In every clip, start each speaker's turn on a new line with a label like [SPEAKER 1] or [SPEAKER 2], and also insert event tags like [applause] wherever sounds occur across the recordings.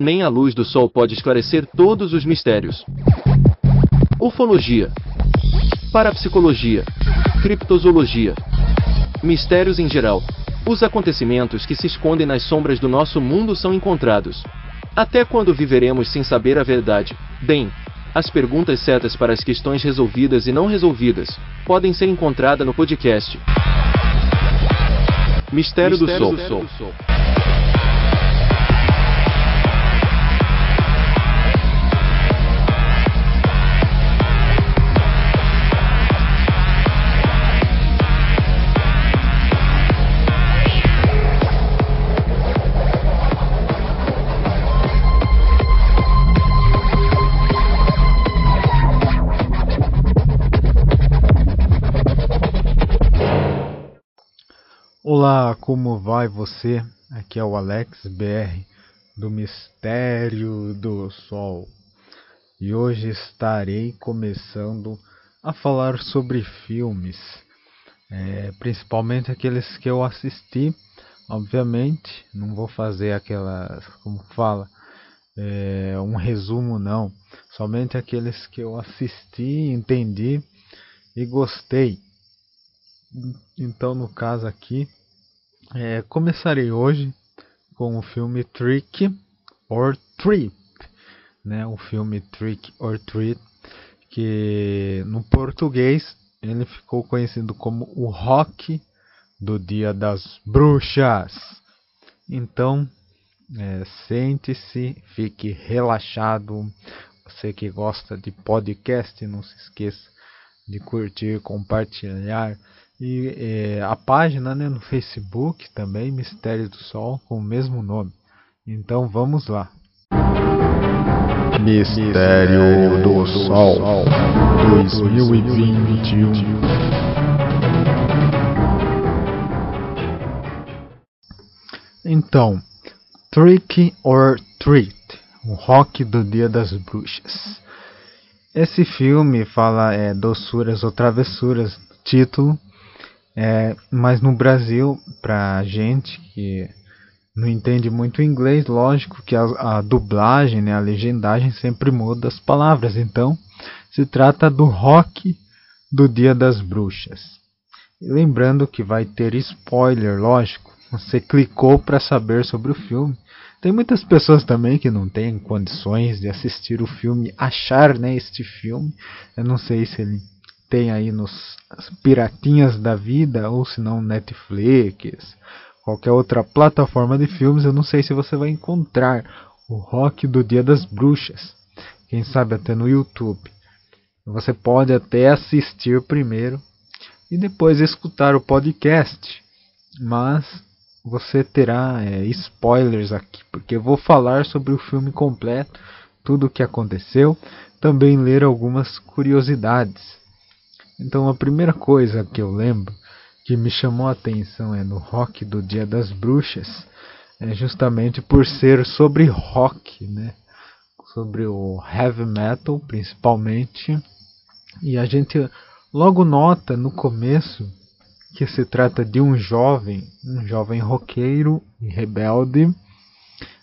[SPEAKER 1] Nem a luz do sol pode esclarecer todos os mistérios. Ufologia, parapsicologia, criptozoologia, mistérios em geral. Os acontecimentos que se escondem nas sombras do nosso mundo são encontrados. Até quando viveremos sem saber a verdade? Bem, as perguntas certas para as questões resolvidas e não resolvidas podem ser encontradas no podcast Mistério, Mistério do, Sol. Do Sol.
[SPEAKER 2] Como vai você? Aqui é o Alex BR do Mistério do Sol e hoje estarei começando a falar sobre filmes, é, principalmente aqueles que eu assisti. Obviamente, não vou fazer aquela, como fala, é, um resumo, não, somente aqueles que eu assisti, entendi e gostei. Então, no caso aqui, é, começarei hoje com o filme Trick or Treat, né? O filme Trick or Treat, que no português ele ficou conhecido como o Rock do Dia das Bruxas. Então, é, sente-se, fique relaxado. Você que gosta de podcast, não se esqueça de curtir, compartilhar e é, a página né, no Facebook também, Mistério do Sol, com o mesmo nome. Então vamos lá.
[SPEAKER 3] Mistério do Sol 2021
[SPEAKER 2] Então, Trick or Treat, o rock do Dia das Bruxas. Esse filme fala é, doçuras ou travessuras, título, é, mas no Brasil, para gente que não entende muito inglês, lógico que a, a, dublagem, né, a legendagem sempre muda as palavras. Então, se trata do rock do Dia das Bruxas. E lembrando que vai ter spoiler, lógico. Você clicou para saber sobre o filme. Tem muitas pessoas também que não têm condições de assistir o filme, achar né, este filme. Eu não sei se ele tem aí nos piratinhas da vida, ou se não Netflix, qualquer outra plataforma de filmes, eu não sei se você vai encontrar o rock do Dia das Bruxas. Quem sabe até no YouTube. Você pode até assistir primeiro e depois escutar o podcast, mas você terá é, spoilers aqui, porque eu vou falar sobre o filme completo, tudo o que aconteceu, também ler algumas curiosidades. Então a primeira coisa que eu lembro que me chamou a atenção é no rock do Dia das Bruxas, é justamente por ser sobre rock, né? Sobre o heavy metal principalmente. E a gente logo nota no começo que se trata de um jovem, um jovem roqueiro e rebelde,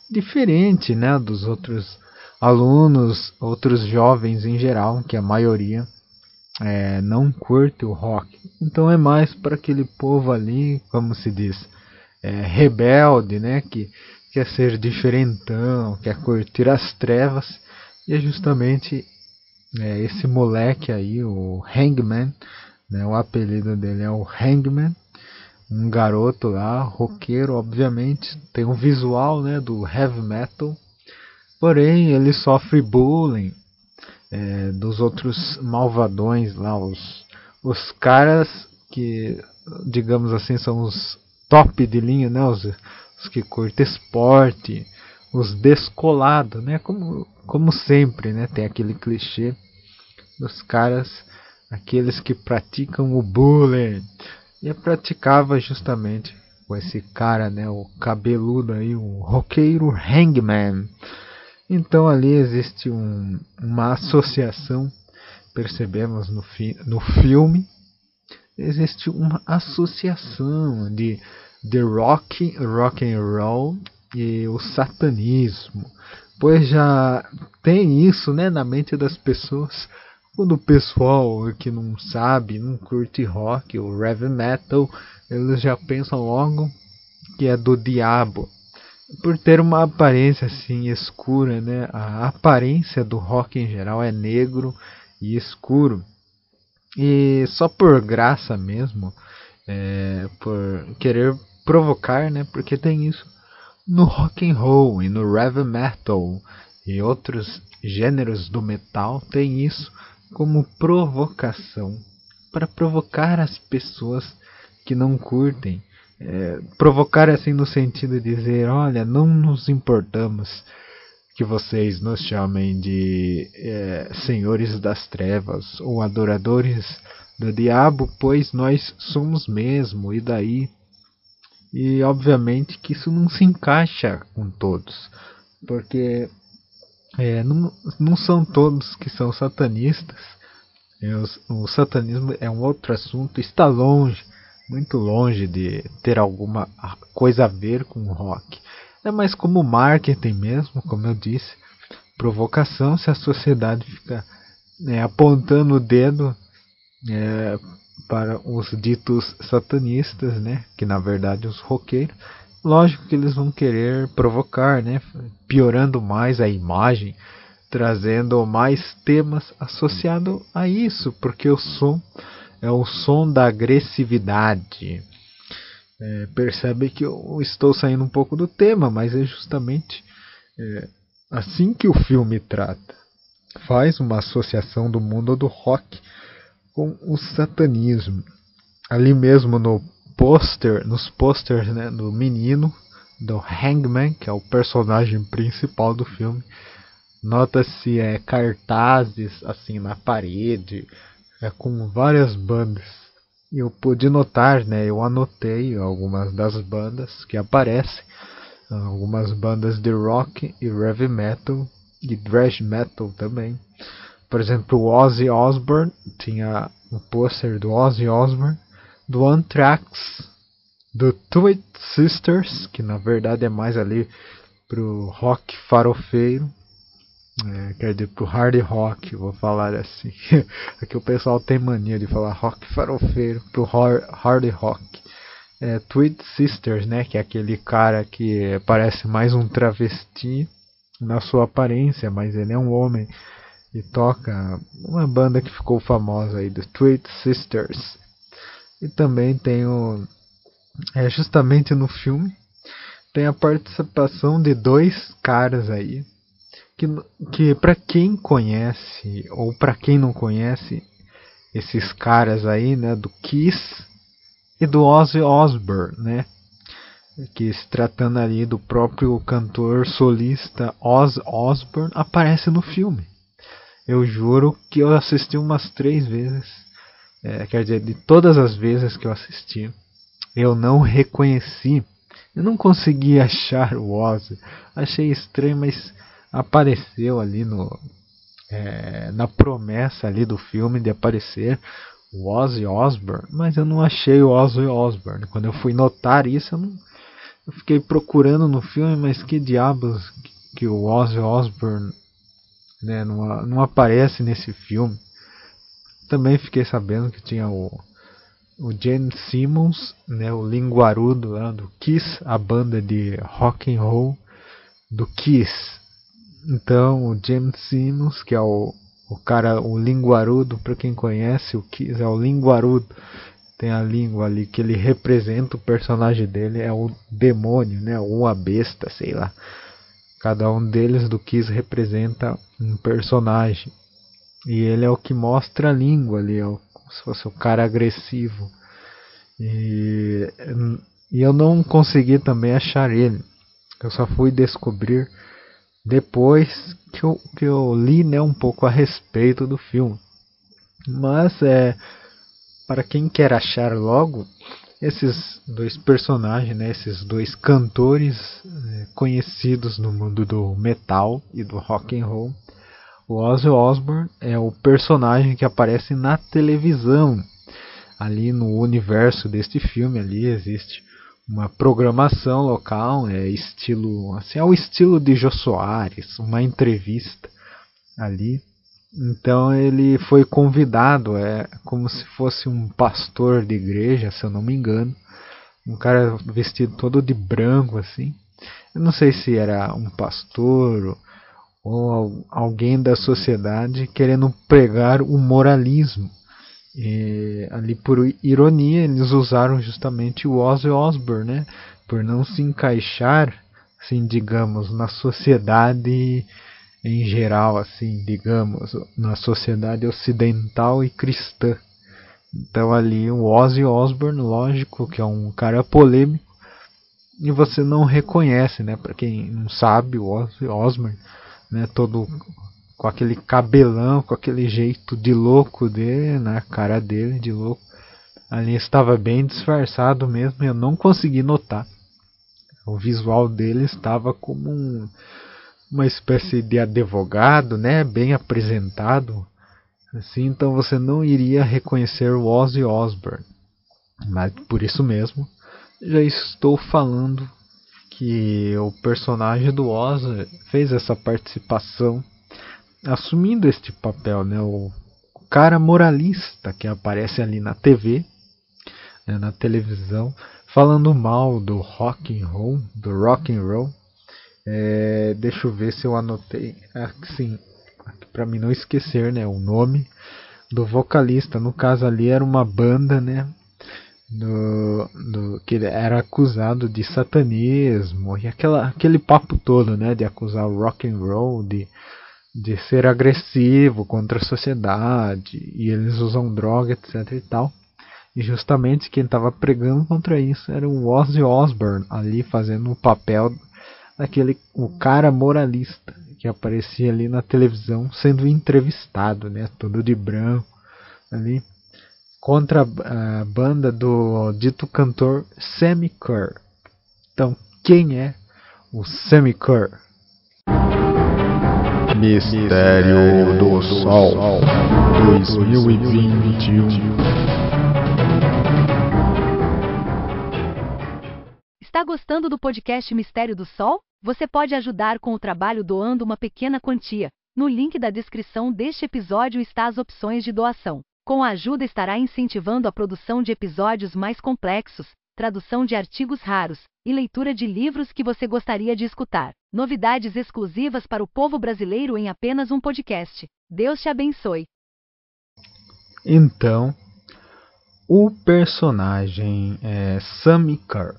[SPEAKER 2] diferente, né, dos outros alunos, outros jovens em geral, que a maioria é, não curte o rock. Então é mais para aquele povo ali, como se diz, é, rebelde, né? Que quer ser diferentão, quer curtir as trevas. E é justamente é, esse moleque aí, o Hangman, né? O apelido dele é o Hangman. Um garoto lá, roqueiro, obviamente, tem um visual né, do heavy metal, porém ele sofre bullying é, dos outros malvadões lá, os, os caras que, digamos assim, são os top de linha, né? Os, os que curtem esporte, os descolados, né? Como, como sempre, né? Tem aquele clichê dos caras, aqueles que praticam o bullying. E praticava justamente com esse cara, né? O cabeludo aí, o roqueiro Hangman. Então ali existe um, uma associação, percebemos no, fi, no filme, existe uma associação de the rock, rock and roll e o satanismo. pois já tem isso, né, na mente das pessoas. Quando o pessoal que não sabe, não curte rock ou heavy metal, eles já pensam logo que é do diabo. Por ter uma aparência assim escura, né? A aparência do rock em geral é negro e escuro. E só por graça mesmo, é, por querer provocar, né? Porque tem isso no rock and roll e no heavy metal e outros gêneros do metal tem isso como provocação para provocar as pessoas que não curtem é, provocar assim no sentido de dizer olha não nos importamos que vocês nos chamem de é, senhores das trevas ou adoradores do diabo pois nós somos mesmo e daí e obviamente que isso não se encaixa com todos, porque é, não, não são todos que são satanistas. É, o, o satanismo é um outro assunto, está longe, muito longe de ter alguma coisa a ver com o rock. É mais como marketing mesmo, como eu disse, provocação se a sociedade fica né, apontando o dedo é, para os ditos satanistas, né, que na verdade os roqueiros, lógico que eles vão querer provocar, né, piorando mais a imagem, trazendo mais temas associados a isso, porque o som é o som da agressividade. É, percebe que eu estou saindo um pouco do tema, mas é justamente é, assim que o filme trata. Faz uma associação do mundo do rock com o satanismo. Ali mesmo no pôster, nos posters né, do menino, do Hangman, que é o personagem principal do filme, nota-se é, cartazes assim na parede, é, com várias bandas. Eu pude notar, né, eu anotei algumas das bandas que aparecem, algumas bandas de rock e heavy metal e thrash metal também. Por exemplo, o Ozzy Osbourne tinha um pôster do Ozzy Osbourne, do Anthrax, do Tweet Sisters, que na verdade é mais ali pro rock farofeiro, é, quer dizer, pro hard rock, vou falar assim. [laughs] Aqui o pessoal tem mania de falar rock farofeiro, pro hard rock. É, Tweet Sisters, né, que é aquele cara que parece mais um travesti na sua aparência, mas ele é um homem e toca uma banda que ficou famosa aí, The Tweet Sisters. E também tem o é justamente no filme tem a participação de dois caras aí que, que para quem conhece ou para quem não conhece esses caras aí, né, do Kiss e do Ozzy Osbourne, né? Que se tratando ali do próprio cantor solista Ozzy Osbourne aparece no filme. Eu juro que eu assisti umas três vezes. É, quer dizer, de todas as vezes que eu assisti, eu não reconheci. Eu não consegui [laughs] achar o Ozzy. Achei estranho, mas apareceu ali no é, na promessa ali do filme de aparecer o Ozzy Osbourne, mas eu não achei o Ozzy Osbourne. Quando eu fui notar isso, eu, não, eu fiquei procurando no filme, mas que diabos que o Ozzy Osbourne né, não, não aparece nesse filme. Também fiquei sabendo que tinha o, o Gene Simmons, né, o linguarudo lá do Kiss, a banda de rock and roll do Kiss. Então, o James Simmons, que é o, o cara, o linguarudo, para quem conhece o Kiss, é o linguarudo. Tem a língua ali que ele representa, o personagem dele é o demônio, né, ou a besta, sei lá. Cada um deles do Kiss representa um personagem. E ele é o que mostra a língua ali, é como se fosse o cara agressivo. E, e eu não consegui também achar ele. Eu só fui descobrir depois que eu, que eu li né, um pouco a respeito do filme. Mas é para quem quer achar logo, esses dois personagens, né, esses dois cantores é, conhecidos no mundo do metal e do rock and roll. O Ozzy Osbourne é o personagem que aparece na televisão. Ali no universo deste filme ali existe uma programação local, é estilo, assim, é o estilo de Jô Soares, uma entrevista ali. Então ele foi convidado, é como se fosse um pastor de igreja, se eu não me engano, um cara vestido todo de branco assim. Eu não sei se era um pastor ou alguém da sociedade querendo pregar o moralismo. E, ali por ironia eles usaram justamente o Ozzy Osbourne, né? Por não se encaixar, assim, digamos, na sociedade em geral, assim, digamos, na sociedade ocidental e cristã. Então ali o Ozzy Osbourne, lógico que é um cara polêmico e você não reconhece, né? Para quem não sabe, o Ozzy Osbourne, né, todo com aquele cabelão, com aquele jeito de louco dele, na né, cara dele de louco. Ali estava bem disfarçado mesmo, eu não consegui notar. O visual dele estava como um, uma espécie de advogado, né, bem apresentado, assim, então você não iria reconhecer o Ozzy Osbourne. Mas por isso mesmo, já estou falando que o personagem do Ozzy fez essa participação assumindo este papel, né? O, cara moralista que aparece ali na TV, né, na televisão, falando mal do rock and roll, do rock and roll. É, deixa eu ver se eu anotei, assim, para mim não esquecer, né, o nome do vocalista. No caso ali era uma banda, né, do, do, que era acusado de satanismo e aquela, aquele papo todo, né, de acusar o rock and roll de de ser agressivo contra a sociedade e eles usam droga, etc e tal. E justamente quem estava pregando contra isso era o Ozzy Osbourne ali fazendo o papel daquele o cara moralista que aparecia ali na televisão sendo entrevistado, né, todo de branco ali contra a banda do dito cantor Sammy Kerr. Então, quem é o Sammy Kerr?
[SPEAKER 3] Mistério do Sol 2021.
[SPEAKER 4] Está gostando do podcast Mistério do Sol? Você pode ajudar com o trabalho doando uma pequena quantia. No link da descrição deste episódio está as opções de doação. Com a ajuda estará incentivando a produção de episódios mais complexos, tradução de artigos raros e leitura de livros que você gostaria de escutar. Novidades exclusivas para o povo brasileiro em apenas um podcast. Deus te abençoe.
[SPEAKER 2] Então, o personagem é Sammy Kerr.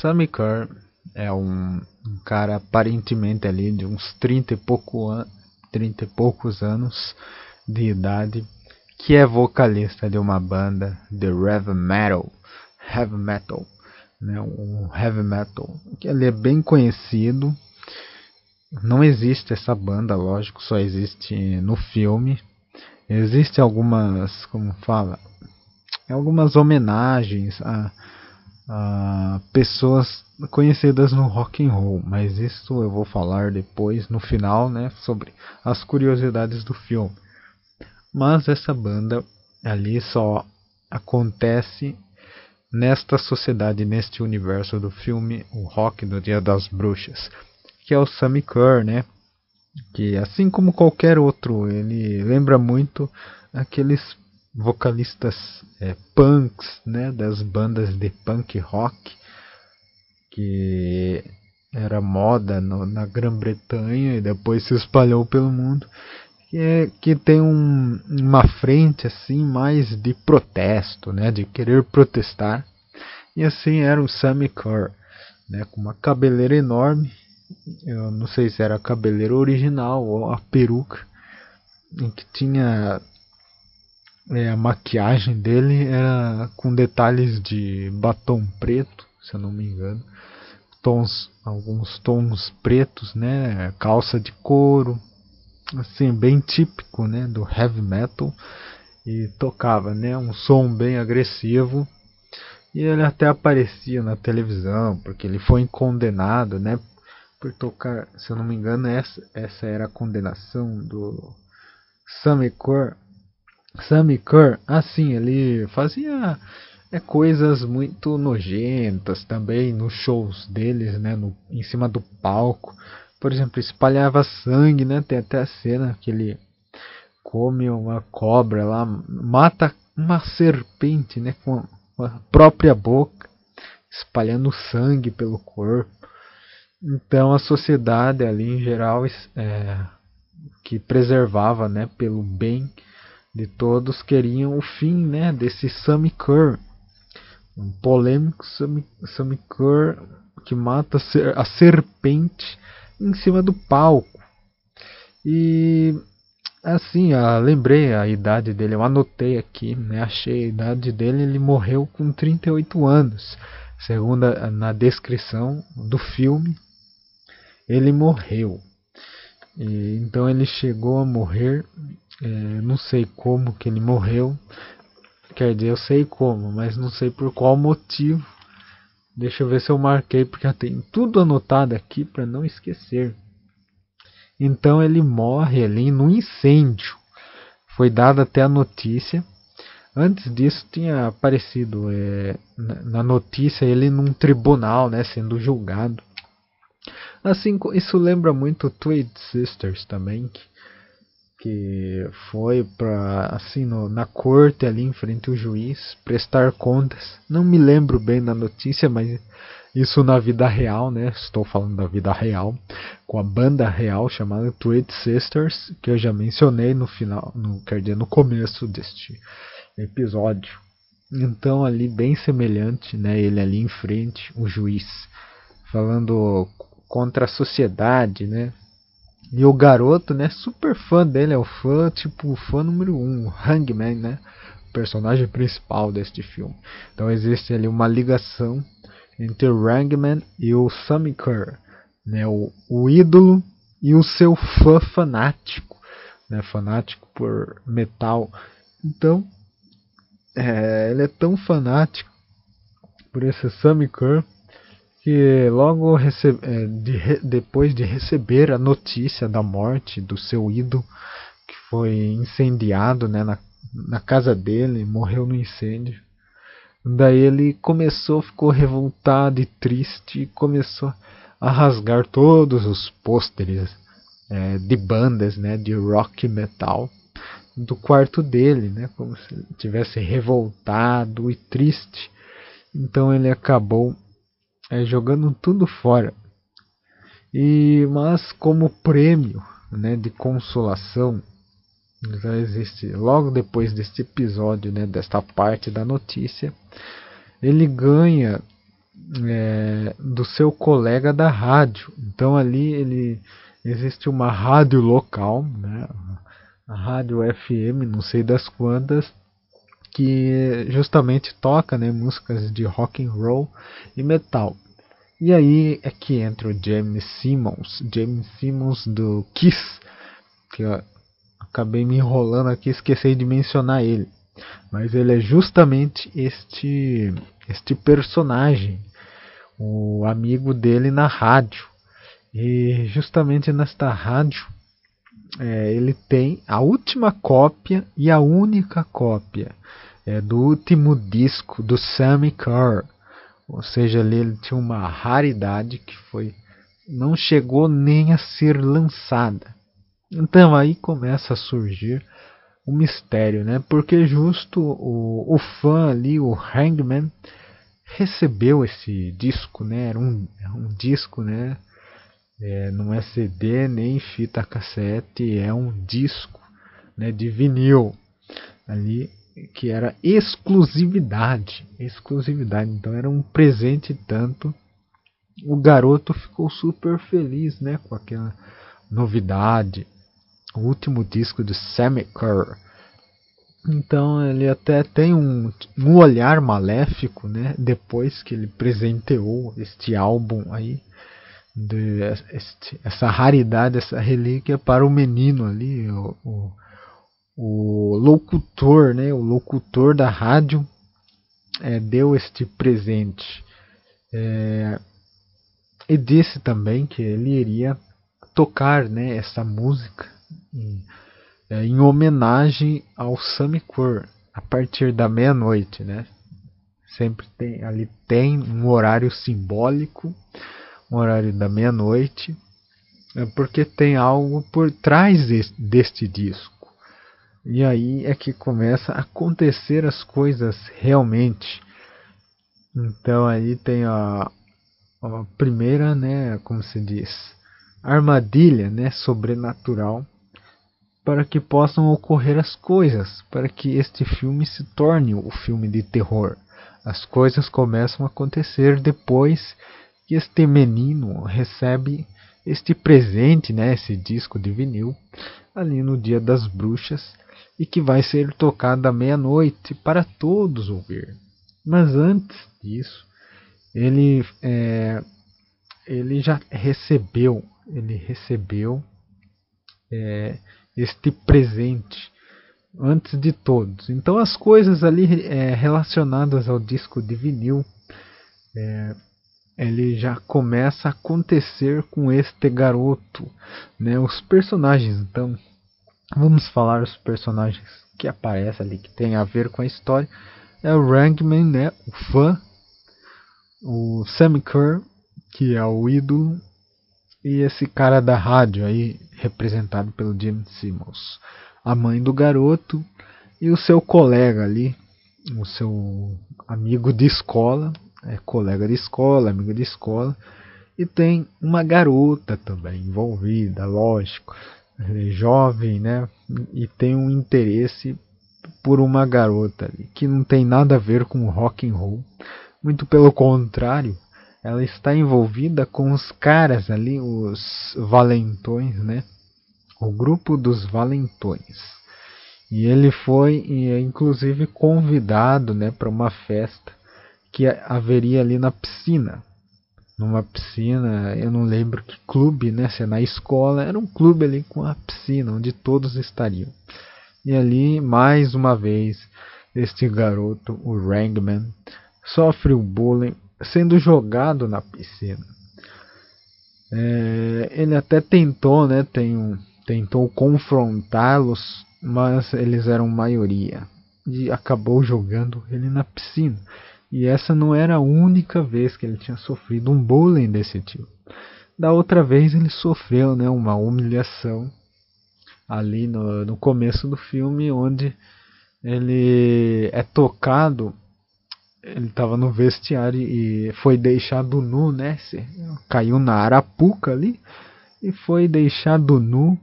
[SPEAKER 2] Sammy Kerr é um, um cara aparentemente ali de uns 30 e, pouco an 30 e poucos anos de idade, que é vocalista de uma banda de heavy metal heavy metal, né? Um heavy metal que ele é bem conhecido. Não existe essa banda, lógico, só existe no filme. Existem algumas, como fala, algumas homenagens a, a pessoas conhecidas no rock and roll, mas isso eu vou falar depois no final, né, sobre as curiosidades do filme. Mas essa banda ali só acontece nesta sociedade, neste universo do filme O Rock do Dia das Bruxas, que é o Sammy Kerr, né? Que assim como qualquer outro, ele lembra muito aqueles vocalistas é, punks, né? Das bandas de punk rock que era moda no, na Grã-Bretanha e depois se espalhou pelo mundo que, é, que tem um, uma frente assim mais de protesto, né, de querer protestar. E assim era o Sammy Kerr, né, com uma cabeleira enorme. Eu não sei se era a cabeleira original ou a peruca, em que tinha é, a maquiagem dele era com detalhes de batom preto, se eu não me engano, tons, alguns tons pretos, né, calça de couro, assim bem típico, né, do heavy metal e tocava, né, um som bem agressivo. E ele até aparecia na televisão, porque ele foi condenado, né, por tocar, se eu não me engano, essa, essa era a condenação do Sammy Kerr. Sammy Kerr, assim, ele fazia é, coisas muito nojentas também nos shows deles, né, no, em cima do palco. Por exemplo, espalhava sangue, né? Tem até a cena que ele come uma cobra lá, mata uma serpente, né, com a própria boca, espalhando sangue pelo corpo. Então a sociedade ali em geral é, que preservava, né, pelo bem de todos queriam o fim, né, desse Sammy Kerr, um polêmico Kerr que mata a serpente em cima do palco. E assim, ah, lembrei a idade dele, eu anotei aqui, né, achei a idade dele, ele morreu com 38 anos. Segundo a, na descrição do filme, ele morreu. E, então ele chegou a morrer, é, não sei como que ele morreu. Quer dizer, eu sei como, mas não sei por qual motivo. Deixa eu ver se eu marquei, porque eu tenho tudo anotado aqui para não esquecer. Então ele morre ali no incêndio. Foi dada até a notícia. Antes disso tinha aparecido é, na notícia ele num tribunal, né, sendo julgado. Assim, isso lembra muito Tweed Sisters também, que, foi para assim no, na corte ali em frente ao juiz prestar contas. Não me lembro bem da notícia, mas isso na vida real, né? Estou falando da vida real, com a banda real chamada Tweed Sisters, que eu já mencionei no final, no, quer dizer, no começo deste episódio. Então ali bem semelhante, né? Ele ali em frente, o juiz, falando contra a sociedade, né? E o garoto, né, super fã dele, é o fã, tipo, fã número um, o Hangman, né? O personagem principal deste filme. Então existe ali uma ligação entre o Hangman e o Sammy Kerr, né? O, o ídolo e o seu fã fanático, né? Fanático por metal. Então, é, ele é tão fanático por esse Sammy Kerr que logo é, de, depois de receber a notícia da morte do seu ídolo, que foi incendiado né, na, na casa dele, morreu no incêndio, daí ele começou, ficou revoltado e triste e começou a rasgar todos os pôsteres é, de bandas né, de rock metal do quarto dele, né, como se tivesse revoltado e triste. Então ele acabou é, jogando tudo fora. E mas como prêmio, né, de consolação, já existe logo depois deste episódio, né, desta parte da notícia, ele ganha é, do seu colega da rádio. Então ali ele existe uma rádio local, né, a rádio FM, não sei das quantas, que justamente toca né, músicas de rock and roll e metal. E aí é que entra o James Simmons, James Simmons do Kiss, que eu acabei me enrolando aqui, esqueci de mencionar ele. Mas ele é justamente este este personagem, o amigo dele na rádio. E justamente nesta rádio é, ele tem a última cópia e a única cópia é, do último disco do Sammy Kerr, ou seja, ali ele tinha uma raridade que foi não chegou nem a ser lançada. Então aí começa a surgir o mistério, né? Porque justo o, o fã ali, o Hangman, recebeu esse disco, né? Era um, um disco, né? É, não é CD nem fita cassete, é um disco, né? De vinil ali que era exclusividade, exclusividade. Então era um presente tanto. O garoto ficou super feliz, né, com aquela novidade, o último disco de Kerr. Então ele até tem um, um olhar maléfico, né, depois que ele presenteou este álbum aí, de, este, essa raridade, essa relíquia para o menino ali, o, o o locutor, né, o locutor da rádio é, deu este presente é, e disse também que ele iria tocar, né, essa música em, é, em homenagem ao Kerr a partir da meia-noite, né, Sempre tem ali tem um horário simbólico, um horário da meia-noite, é porque tem algo por trás deste disco. E aí é que começa a acontecer as coisas realmente. Então aí tem a, a primeira, né, como se diz, armadilha, né, sobrenatural para que possam ocorrer as coisas, para que este filme se torne o filme de terror. As coisas começam a acontecer depois que este menino recebe este presente, né, esse disco de vinil, ali no Dia das Bruxas, e que vai ser tocado à meia-noite para todos ouvir. Mas antes disso, ele, é, ele já recebeu, ele recebeu é, este presente antes de todos. Então as coisas ali é, relacionadas ao disco de vinil, é, ele já começa a acontecer com este garoto, né? Os personagens, então vamos falar os personagens que aparecem ali que tem a ver com a história. É o Rangman, né? O fã, o Sam Kerr, que é o ídolo, e esse cara da rádio aí, representado pelo Jim Simmons. A mãe do garoto e o seu colega ali, o seu amigo de escola, é colega de escola, amigo de escola, e tem uma garota também envolvida, lógico, jovem, né? E tem um interesse por uma garota que não tem nada a ver com rock and roll, muito pelo contrário, ela está envolvida com os caras ali, os valentões, né? O grupo dos valentões. E ele foi, inclusive, convidado, né, para uma festa que haveria ali na piscina. Numa piscina, eu não lembro que clube, né? Se é na escola, era um clube ali com a piscina, onde todos estariam. E ali, mais uma vez, este garoto, o Rangman, sofre o bullying sendo jogado na piscina. É, ele até tentou, né? Tem um, tentou confrontá-los, mas eles eram maioria e acabou jogando ele na piscina. E essa não era a única vez que ele tinha sofrido um bullying desse tipo. Da outra vez ele sofreu, né, uma humilhação ali no, no começo do filme, onde ele é tocado ele estava no vestiário e foi deixado nu, né? Caiu na arapuca ali e foi deixado nu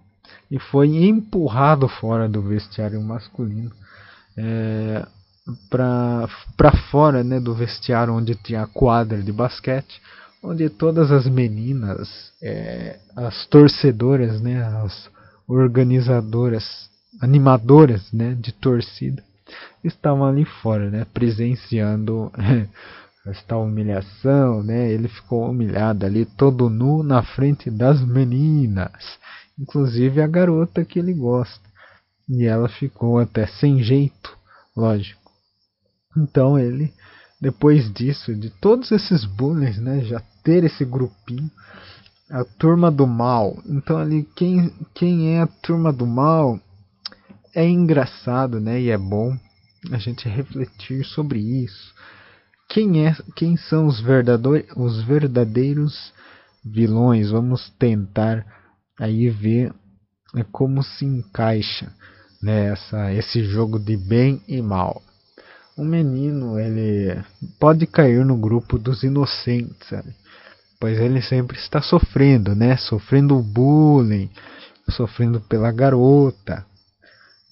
[SPEAKER 2] e foi empurrado fora do vestiário masculino é, para fora né, do vestiário onde tinha a quadra de basquete, onde todas as meninas, é, as torcedoras, né, as organizadoras, animadoras né, de torcida, estavam ali fora, né, presenciando [laughs] esta humilhação, né? Ele ficou humilhado ali, todo nu na frente das meninas, inclusive a garota que ele gosta. E ela ficou até sem jeito, lógico. Então ele, depois disso, de todos esses bullies, né, já ter esse grupinho, a turma do mal. Então ali quem quem é a turma do mal é engraçado, né, e é bom a gente refletir sobre isso. Quem, é, quem são os, os verdadeiros vilões? Vamos tentar aí ver é, como se encaixa nessa né, esse jogo de bem e mal. O menino ele pode cair no grupo dos inocentes, sabe? pois ele sempre está sofrendo, né? Sofrendo bullying, sofrendo pela garota,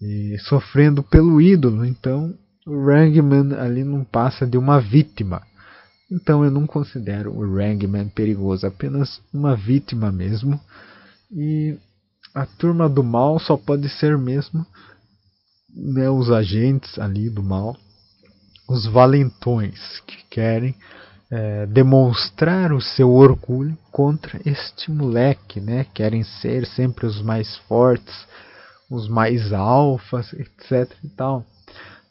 [SPEAKER 2] e sofrendo pelo ídolo. Então, o Rangman ali não passa de uma vítima. Então, eu não considero o Rangman perigoso, apenas uma vítima mesmo. E a turma do mal só pode ser mesmo né, os agentes ali do mal, os valentões que querem é, demonstrar o seu orgulho contra este moleque, né? Querem ser sempre os mais fortes, os mais alfas, etc e tal,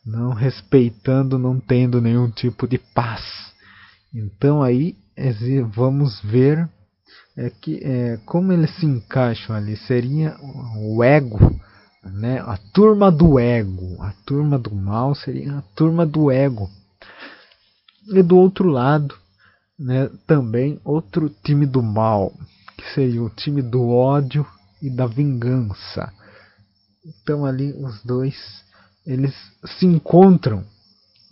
[SPEAKER 2] não respeitando, não tendo nenhum tipo de paz. Então aí vamos ver é que é, como eles se encaixam ali seria o ego, né? A turma do ego, a turma do mal seria a turma do ego. E do outro lado, né, também outro time do mal, que seria o time do ódio e da vingança. Então ali os dois eles se encontram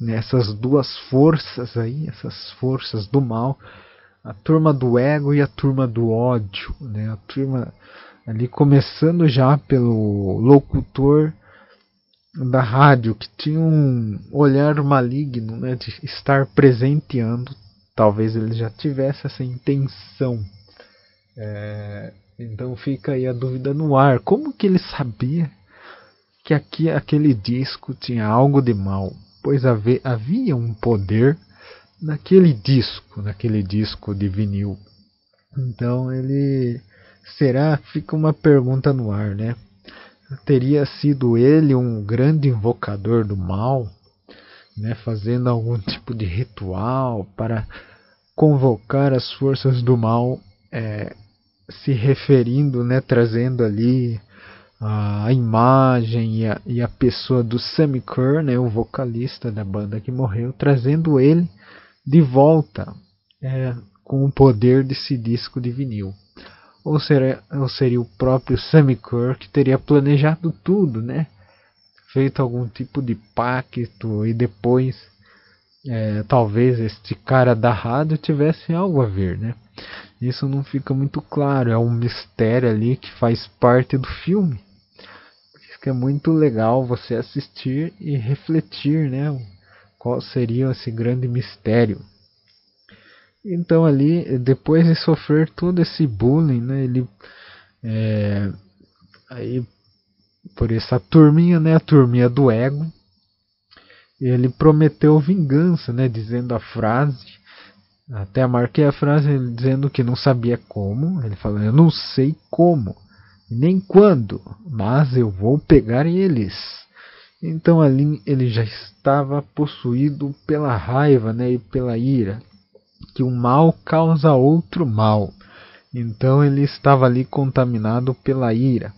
[SPEAKER 2] nessas duas forças aí, essas forças do mal, a turma do ego e a turma do ódio, né? A turma ali começando já pelo locutor da rádio que tinha um olhar maligno, né, de estar presenteando, talvez ele já tivesse essa intenção. É, então fica aí a dúvida no ar, como que ele sabia que aqui aquele disco tinha algo de mal? Pois havia um poder naquele disco, naquele disco de vinil. Então ele será? Fica uma pergunta no ar, né? Teria sido ele um grande invocador do mal, né? Fazendo algum tipo de ritual para convocar as forças do mal, é, se referindo, né? Trazendo ali a imagem e a, e a pessoa do Sammy Kerr, né, o vocalista da banda que morreu, trazendo ele de volta é, com o poder desse disco de vinil. Ou seria, ou seria o próprio Sammy Kerr que teria planejado tudo, né? Feito algum tipo de pacto e depois é, talvez este cara da rádio tivesse algo a ver, né? Isso não fica muito claro, é um mistério ali que faz parte do filme. Isso que é muito legal você assistir e refletir, né? qual seria esse grande mistério. Então ali, depois de sofrer todo esse bullying, né, ele é, aí por essa turminha, né, a turminha do ego, ele prometeu vingança, né, dizendo a frase, até marquei a frase dizendo que não sabia como, ele falou, eu não sei como, nem quando, mas eu vou pegar eles. Então ali ele já estava possuído pela raiva né, e pela ira, que o mal causa outro mal. Então ele estava ali contaminado pela ira.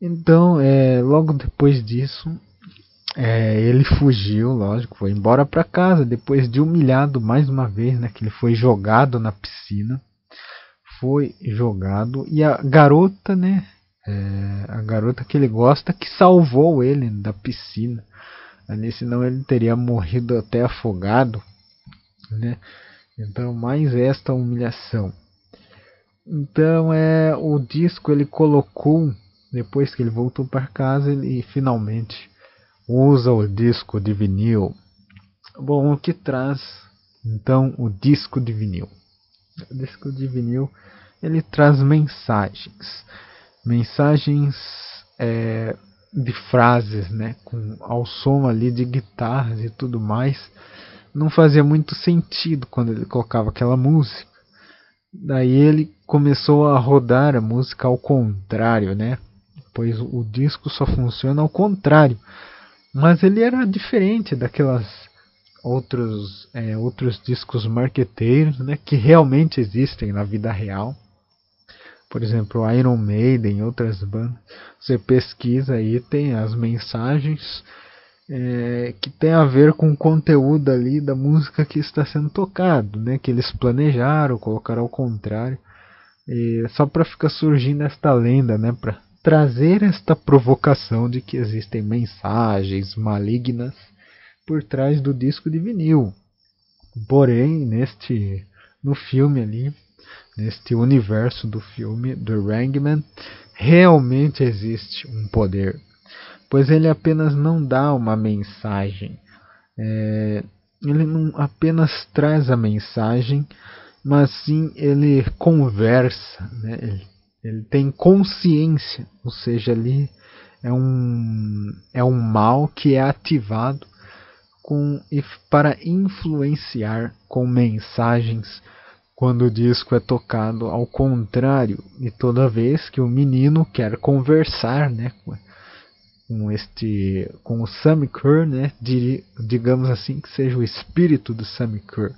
[SPEAKER 2] Então, é, logo depois disso, é, ele fugiu, lógico, foi embora para casa depois de humilhado mais uma vez, né, que ele foi jogado na piscina, foi jogado e a garota, né, é, a garota que ele gosta que salvou ele da piscina. Ali, senão ele teria morrido até afogado. Né? Então, mais esta humilhação. Então, é o disco ele colocou depois que ele voltou para casa, ele finalmente usa o disco de vinil. Bom, o que traz então o disco de vinil? O disco de vinil ele traz mensagens mensagens é, de frases, né, com ao som ali de guitarras e tudo mais, não fazia muito sentido quando ele colocava aquela música. Daí ele começou a rodar a música ao contrário, né? Pois o disco só funciona ao contrário. Mas ele era diferente daquelas outros é, outros discos marqueteiros, né? Que realmente existem na vida real por exemplo, Iron Maiden outras bandas, você pesquisa aí, tem as mensagens é, que tem a ver com o conteúdo ali da música que está sendo tocado, né? Que eles planejaram, colocaram ao contrário, só para ficar surgindo esta lenda, né? Para trazer esta provocação de que existem mensagens malignas por trás do disco de vinil. Porém, neste no filme ali neste universo do filme do Rangman, realmente existe um poder, pois ele apenas não dá uma mensagem, é, ele não apenas traz a mensagem, mas sim ele conversa, né? ele, ele tem consciência, ou seja, ali é um, é um mal que é ativado com, para influenciar com mensagens quando o disco é tocado ao contrário e toda vez que o menino quer conversar, né, com este, com o Sammy Kerr, né, digamos assim que seja o espírito do Sammy Kerr.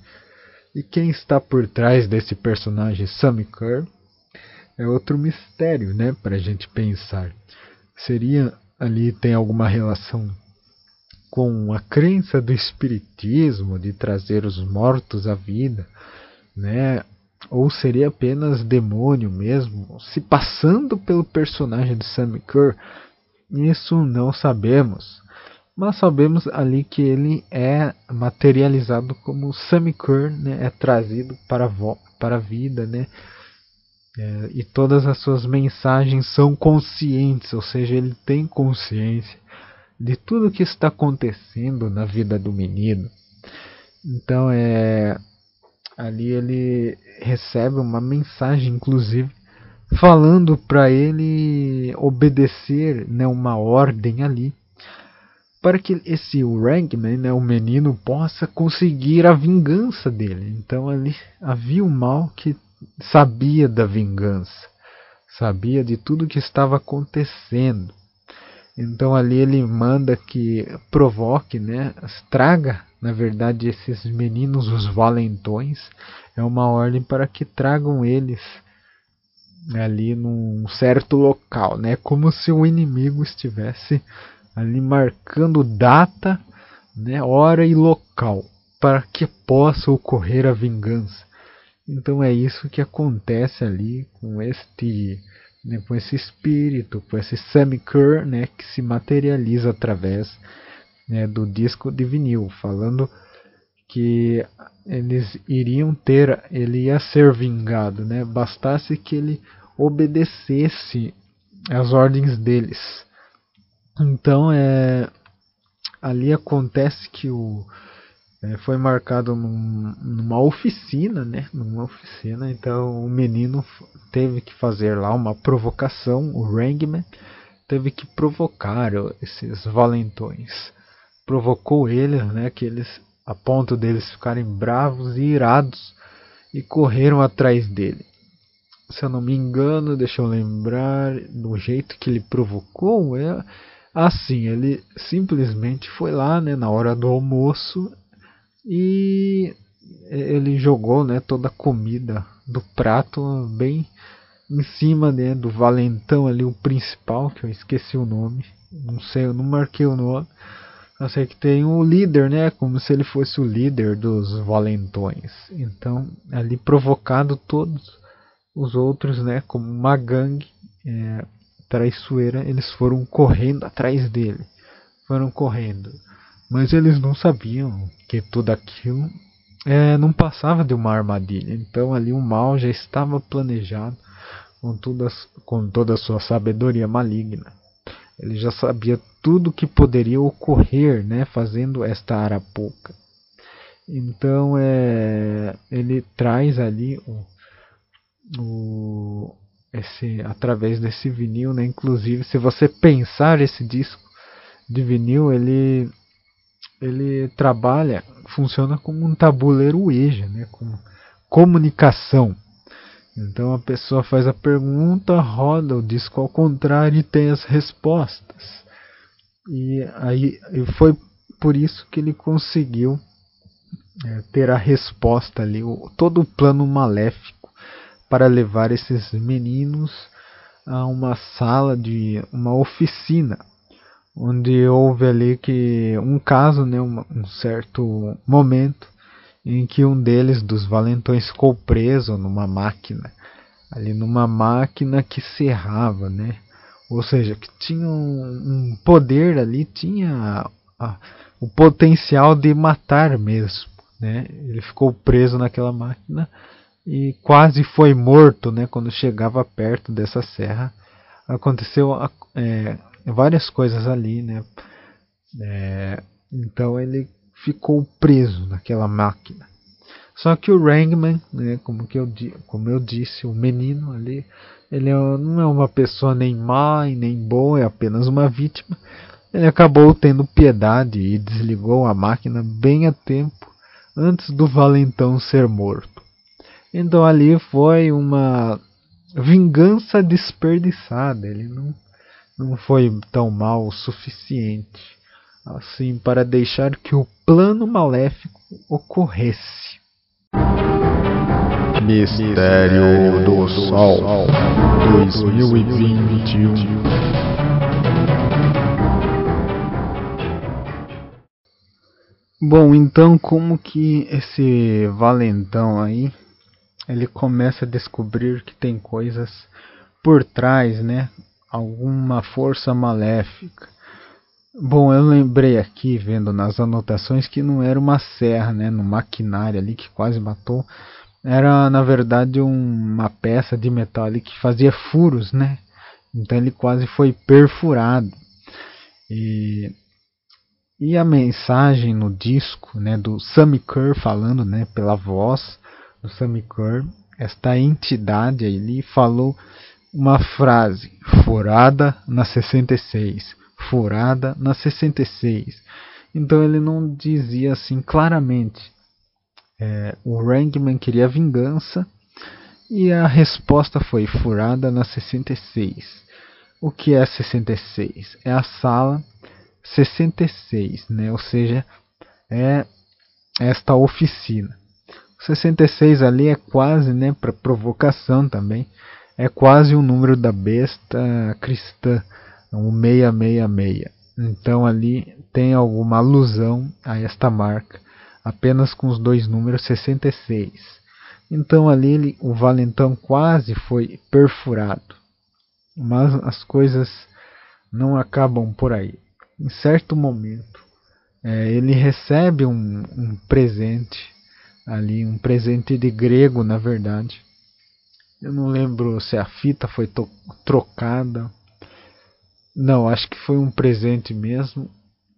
[SPEAKER 2] E quem está por trás desse personagem Sammy Kerr é outro mistério, né, para a gente pensar. Seria ali tem alguma relação com a crença do espiritismo de trazer os mortos à vida, né? Ou seria apenas demônio mesmo, se passando pelo personagem de Sam Kerr? Isso não sabemos. Mas sabemos ali que ele é materializado como Sam Kerr, né? É trazido para para a vida, né? É, e todas as suas mensagens são conscientes, ou seja, ele tem consciência de tudo que está acontecendo na vida do menino. Então é ali ele recebe uma mensagem, inclusive, falando para ele obedecer né, uma ordem ali, para que esse Rangman, né, o menino, possa conseguir a vingança dele. Então ali havia um mal que sabia da vingança, sabia de tudo que estava acontecendo. Então ali ele manda que provoque, né, traga, na verdade, esses meninos, os valentões, é uma ordem para que tragam eles ali num certo local, né, como se o inimigo estivesse ali marcando data, né, hora e local para que possa ocorrer a vingança. Então é isso que acontece ali com este né, com esse espírito, com esse Sammy Kerr, né, que se materializa através né, do disco de vinil, falando que eles iriam ter, ele ia ser vingado, né, bastasse que ele obedecesse às ordens deles. Então é ali acontece que o é, foi marcado num, numa oficina, né? Numa oficina, então o menino teve que fazer lá uma provocação, o Rangman teve que provocar esses valentões. Provocou eles, né? Que eles, a ponto deles ficarem bravos e irados e correram atrás dele. Se eu não me engano, deixa eu lembrar, do jeito que ele provocou, é assim, ele simplesmente foi lá, né, na hora do almoço e ele jogou né, toda a comida do prato bem em cima né, do valentão ali, o principal, que eu esqueci o nome. Não sei, eu não marquei o nome. Eu sei que tem o líder, né? Como se ele fosse o líder dos valentões. Então, ali provocado todos os outros, né? Como uma gangue é, traiçoeira, eles foram correndo atrás dele. Foram correndo. Mas eles não sabiam que tudo aquilo é, não passava de uma armadilha. Então ali o mal já estava planejado com, todas, com toda a sua sabedoria maligna. Ele já sabia tudo que poderia ocorrer, né, fazendo esta arapuca. Então é, ele traz ali o, o, esse, através desse vinil, né, inclusive se você pensar esse disco de vinil, ele ele trabalha, funciona como um tabuleiro Ouija, né, com comunicação. Então a pessoa faz a pergunta, roda o disco ao contrário e tem as respostas. E aí foi por isso que ele conseguiu é, ter a resposta ali, o, todo o plano maléfico para levar esses meninos a uma sala de uma oficina onde houve ali que um caso, né, um, um certo momento em que um deles dos valentões ficou preso numa máquina, ali numa máquina que serrava, né? Ou seja, que tinha um, um poder ali, tinha a, o potencial de matar mesmo, né? Ele ficou preso naquela máquina e quase foi morto, né? Quando chegava perto dessa serra, aconteceu é, várias coisas ali, né? É, então ele ficou preso naquela máquina. Só que o Rangman, né, como, que eu, como eu disse, o menino ali, ele é, não é uma pessoa nem má e nem boa, é apenas uma vítima. Ele acabou tendo piedade e desligou a máquina bem a tempo antes do valentão ser morto. Então ali foi uma vingança desperdiçada. Ele não não foi tão mal o suficiente assim para deixar que o plano maléfico ocorresse.
[SPEAKER 3] Mistério do Sol 2021
[SPEAKER 2] Bom, então como que esse valentão aí ele começa a descobrir que tem coisas por trás, né? Alguma força maléfica. Bom, eu lembrei aqui, vendo nas anotações, que não era uma serra, né? No maquinário ali que quase matou. Era, na verdade, um, uma peça de metal ali que fazia furos, né? Então ele quase foi perfurado. E, e a mensagem no disco, né? Do Sammy Kerr falando, né? Pela voz do Sammy Kerr, esta entidade ali falou uma frase: furada na 66, furada na 66. Então ele não dizia assim claramente. É, o Rangman queria vingança e a resposta foi furada na 66. O que é 66? É a sala 66, né? ou seja, é esta oficina. 66 ali é quase, né, para provocação também, é quase o número da besta cristã, o 666. Então ali tem alguma alusão a esta marca, apenas com os dois números 66. Então ali ele, o valentão quase foi perfurado. Mas as coisas não acabam por aí. Em certo momento, é, ele recebe um, um presente ali, um presente de grego, na verdade. Eu não lembro se a fita foi trocada. Não, acho que foi um presente mesmo.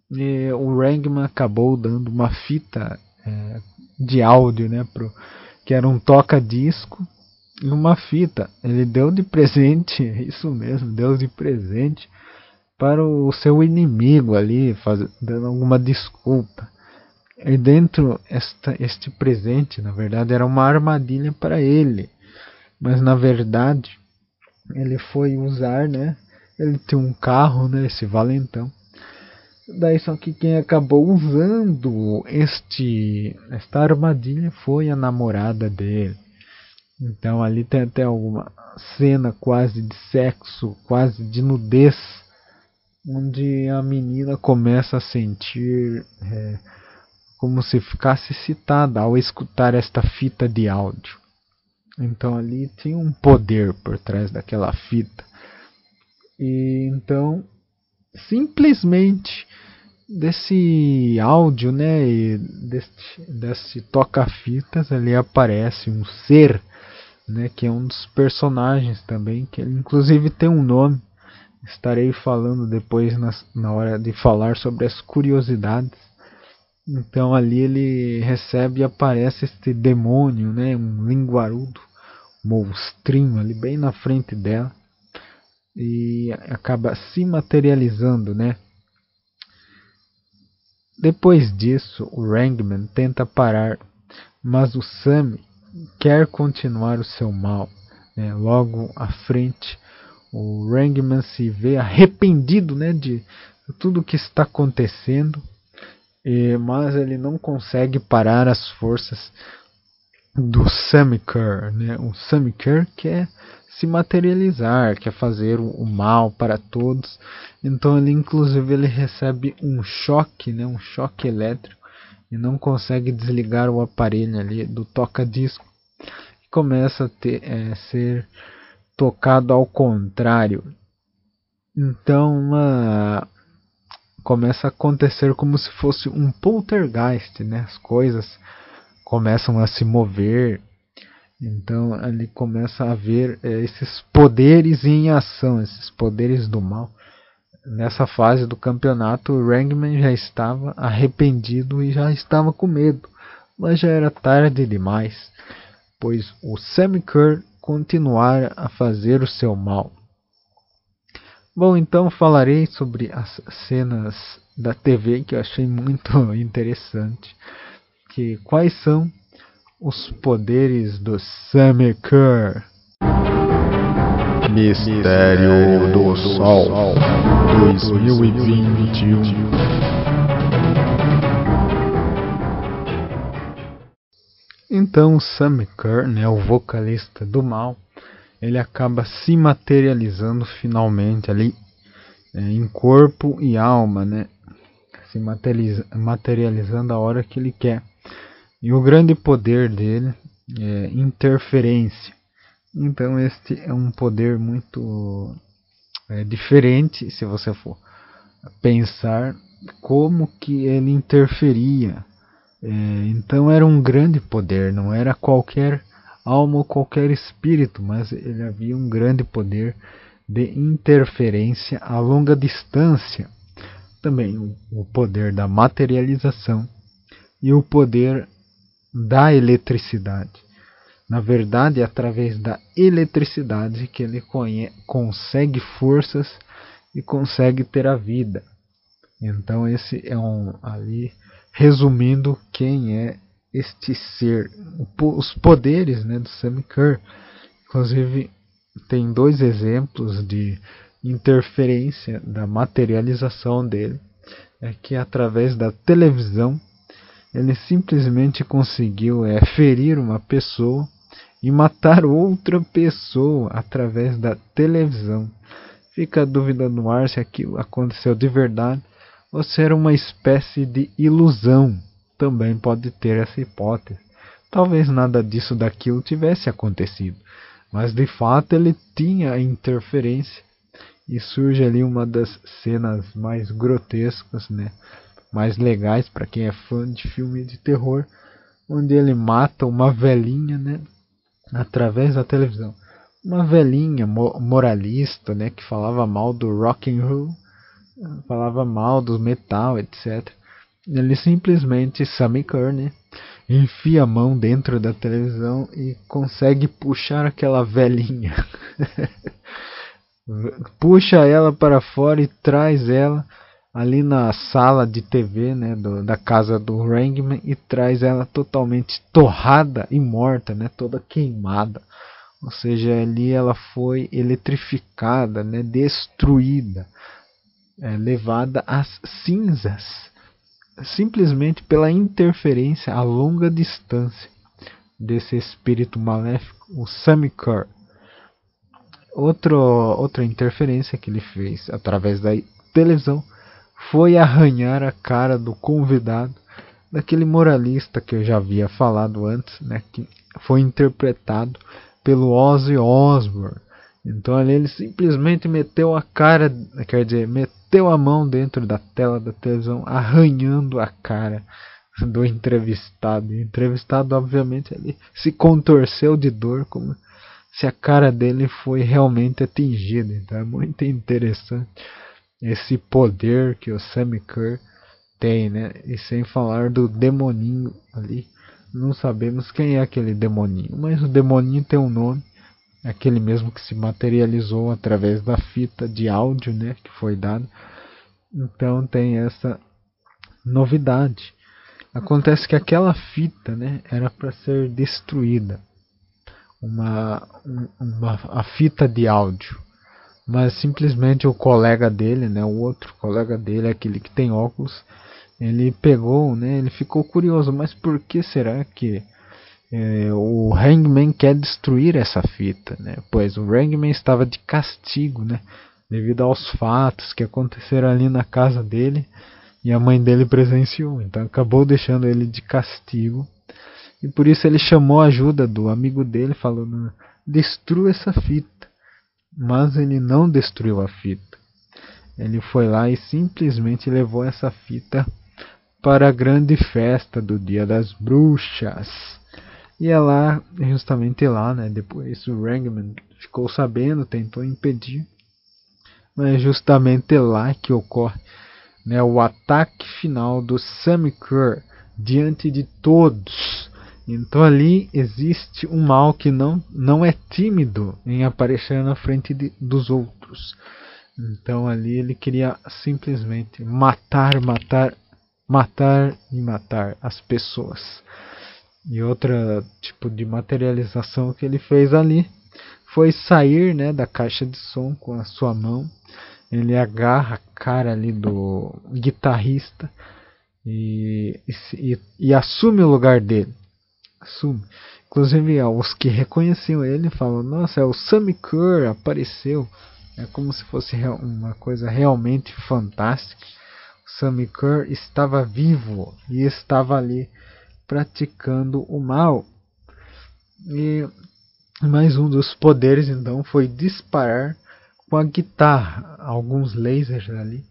[SPEAKER 2] E o Rangman acabou dando uma fita é, de áudio, né, pro, que era um toca-disco e uma fita. Ele deu de presente, [laughs] isso mesmo, deu de presente para o seu inimigo ali, faz, dando alguma desculpa. E dentro esta, este presente, na verdade, era uma armadilha para ele. Mas na verdade, ele foi usar, né? Ele tem um carro, né? Esse valentão. Daí só que quem acabou usando este esta armadilha foi a namorada dele. Então ali tem até alguma cena quase de sexo, quase de nudez, onde a menina começa a sentir é, como se ficasse excitada ao escutar esta fita de áudio. Então ali tinha um poder por trás daquela fita. E então simplesmente desse áudio, né, e deste, desse toca-fitas ali aparece um ser, né, que é um dos personagens também, que ele inclusive tem um nome. Estarei falando depois na, na hora de falar sobre as curiosidades então ali ele recebe e aparece este demônio, né, um linguarudo, monstrinho ali bem na frente dela e acaba se materializando, né? Depois disso, o Rangman tenta parar, mas o Sammy quer continuar o seu mal. Né? Logo à frente, o Rangman se vê arrependido né, de tudo que está acontecendo e, mas ele não consegue parar as forças do Samikar, né? O Samikar quer se materializar, quer fazer o mal para todos. Então ele inclusive ele recebe um choque, né? Um choque elétrico e não consegue desligar o aparelho ali do toca-disco. E começa a ter, é, ser tocado ao contrário. Então uma começa a acontecer como se fosse um poltergeist, né? As coisas começam a se mover. Então ali começa a haver é, esses poderes em ação, esses poderes do mal. Nessa fase do campeonato, o Rangman já estava arrependido e já estava com medo, mas já era tarde demais, pois o Sammy Kerr continuara a fazer o seu mal. Bom, então falarei sobre as cenas da TV que eu achei muito [laughs] interessante. Que quais são os poderes do Sammy Kerr?
[SPEAKER 3] Mistério do Sol 2021
[SPEAKER 2] Então o Sammy Kerr, né, o vocalista do mal, ele acaba se materializando finalmente ali é, em corpo e alma, né? Se se materializa, materializando a hora que ele quer. E o grande poder dele é interferência. Então este é um poder muito é, diferente se você for pensar como que ele interferia. É, então era um grande poder, não era qualquer alma ou qualquer espírito, mas ele havia um grande poder de interferência a longa distância. Também o poder da materialização e o poder da eletricidade. Na verdade, é através da eletricidade que ele consegue forças e consegue ter a vida. Então esse é um ali resumindo quem é este ser, os poderes, né, do Kerr. Inclusive tem dois exemplos de interferência da materialização dele, é que através da televisão ele simplesmente conseguiu é, ferir uma pessoa e matar outra pessoa através da televisão. Fica a dúvida no ar se aquilo aconteceu de verdade ou se era uma espécie de ilusão. Também pode ter essa hipótese. Talvez nada disso daquilo tivesse acontecido, mas de fato ele tinha interferência e surge ali uma das cenas mais grotescas, né? Mais legais para quem é fã de filme de terror, onde ele mata uma velhinha, né, através da televisão. Uma velhinha moralista, né, que falava mal do rock and roll, falava mal do metal, etc. Ele simplesmente, Sammy né, enfia a mão dentro da televisão e consegue puxar aquela velhinha. [laughs] Puxa ela para fora e traz ela ali na sala de TV né, do, da casa do Rangman e traz ela totalmente torrada e morta, né, toda queimada. Ou seja, ali ela foi eletrificada, né, destruída, é, levada às cinzas, simplesmente pela interferência a longa distância desse espírito maléfico, o Samikar. Outro, outra interferência que ele fez através da televisão foi arranhar a cara do convidado, daquele moralista que eu já havia falado antes, né, que foi interpretado pelo Ozzy Osbourne. Então ali ele simplesmente meteu a cara, quer dizer, meteu a mão dentro da tela da televisão, arranhando a cara do entrevistado. o entrevistado, obviamente, ele se contorceu de dor, como se a cara dele foi realmente atingida. Então é muito interessante esse poder que o Sammy Kerr tem, né? E sem falar do demoninho ali. Não sabemos quem é aquele demoninho, mas o demoninho tem um nome, aquele mesmo que se materializou através da fita de áudio, né, que foi dado. Então tem essa novidade. Acontece que aquela fita, né, era para ser destruída. Uma, uma a fita de áudio mas simplesmente o colega dele, né, o outro colega dele, aquele que tem óculos, ele pegou, né, ele ficou curioso, mas por que será que é, o Hangman quer destruir essa fita, né? Pois o Hangman estava de castigo, né, devido aos fatos que aconteceram ali na casa dele e a mãe dele presenciou, então acabou deixando ele de castigo. E por isso ele chamou a ajuda do amigo dele, falando: destrua essa fita. Mas ele não destruiu a fita. Ele foi lá e simplesmente levou essa fita para a grande festa do Dia das Bruxas. E é lá, justamente lá, né? Depois o Rangman ficou sabendo, tentou impedir. Mas é justamente lá que ocorre né, o ataque final do Sammy Kerr diante de todos então ali existe um mal que não, não é tímido em aparecer na frente de, dos outros. Então ali ele queria simplesmente matar, matar, matar e matar as pessoas. E outra tipo de materialização que ele fez ali foi sair né, da caixa de som com a sua mão. Ele agarra a cara ali do guitarrista e, e, e assume o lugar dele assume. Inclusive, os que reconheciam ele falam: Nossa, é o Sammy Kerr apareceu. É como se fosse uma coisa realmente fantástica. Sammy Kerr estava vivo e estava ali praticando o mal. E mais um dos poderes então foi disparar com a guitarra alguns lasers ali,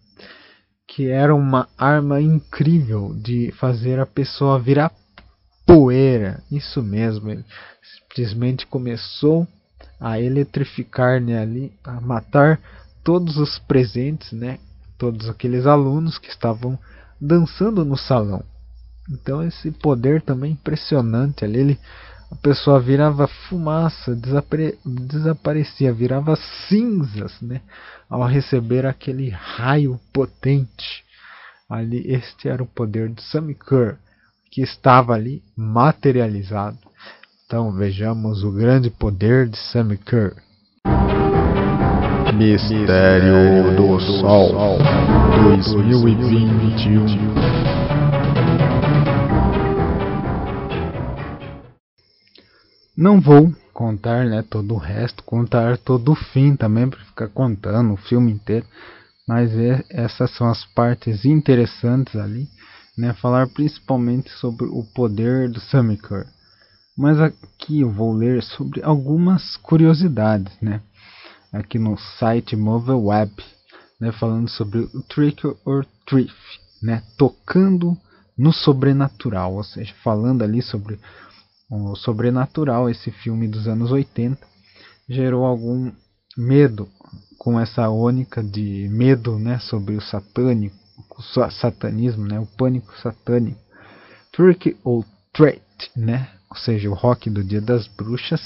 [SPEAKER 2] que era uma arma incrível de fazer a pessoa virar poeira. Isso mesmo, ele simplesmente começou a eletrificar né, ali, a matar todos os presentes, né, todos aqueles alunos que estavam dançando no salão. Então esse poder também impressionante ali, ele, a pessoa virava fumaça, desapare, desaparecia, virava cinzas, né, ao receber aquele raio potente. Ali este era o poder do Kerr, que estava ali materializado. Então vejamos o grande poder de Sammy Kerr.
[SPEAKER 3] Mistério do Sol 2021
[SPEAKER 2] Não vou contar né, todo o resto, contar todo o fim também, para ficar contando o filme inteiro. Mas é, essas são as partes interessantes ali, né? Falar principalmente sobre o poder do Samikor. Mas aqui eu vou ler sobre algumas curiosidades, né? Aqui no site Mobile Web, né? Falando sobre o Trick or Treat, né? Tocando no sobrenatural, ou seja, falando ali sobre o sobrenatural, esse filme dos anos 80, gerou algum medo com essa ônica de medo né, sobre o satânico, o satanismo, né, o pânico satânico. Trick or Treat, né, ou seja, o rock do Dia das Bruxas,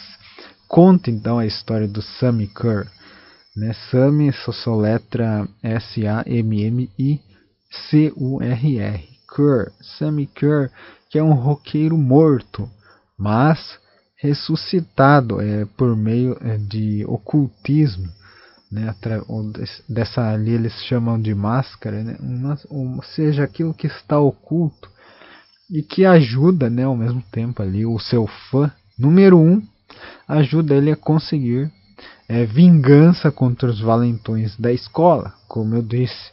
[SPEAKER 2] conta então a história do Sammy Kerr. Né, Sammy soletra S-A-M-M-I-C-U-R-R. Kerr, Sammy Kerr, que é um roqueiro morto mas ressuscitado é, por meio é, de ocultismo, né, dessa ali eles chamam de máscara, né, uma, uma, seja aquilo que está oculto e que ajuda, né, ao mesmo tempo ali o seu fã número um ajuda ele a conseguir é, vingança contra os valentões da escola, como eu disse.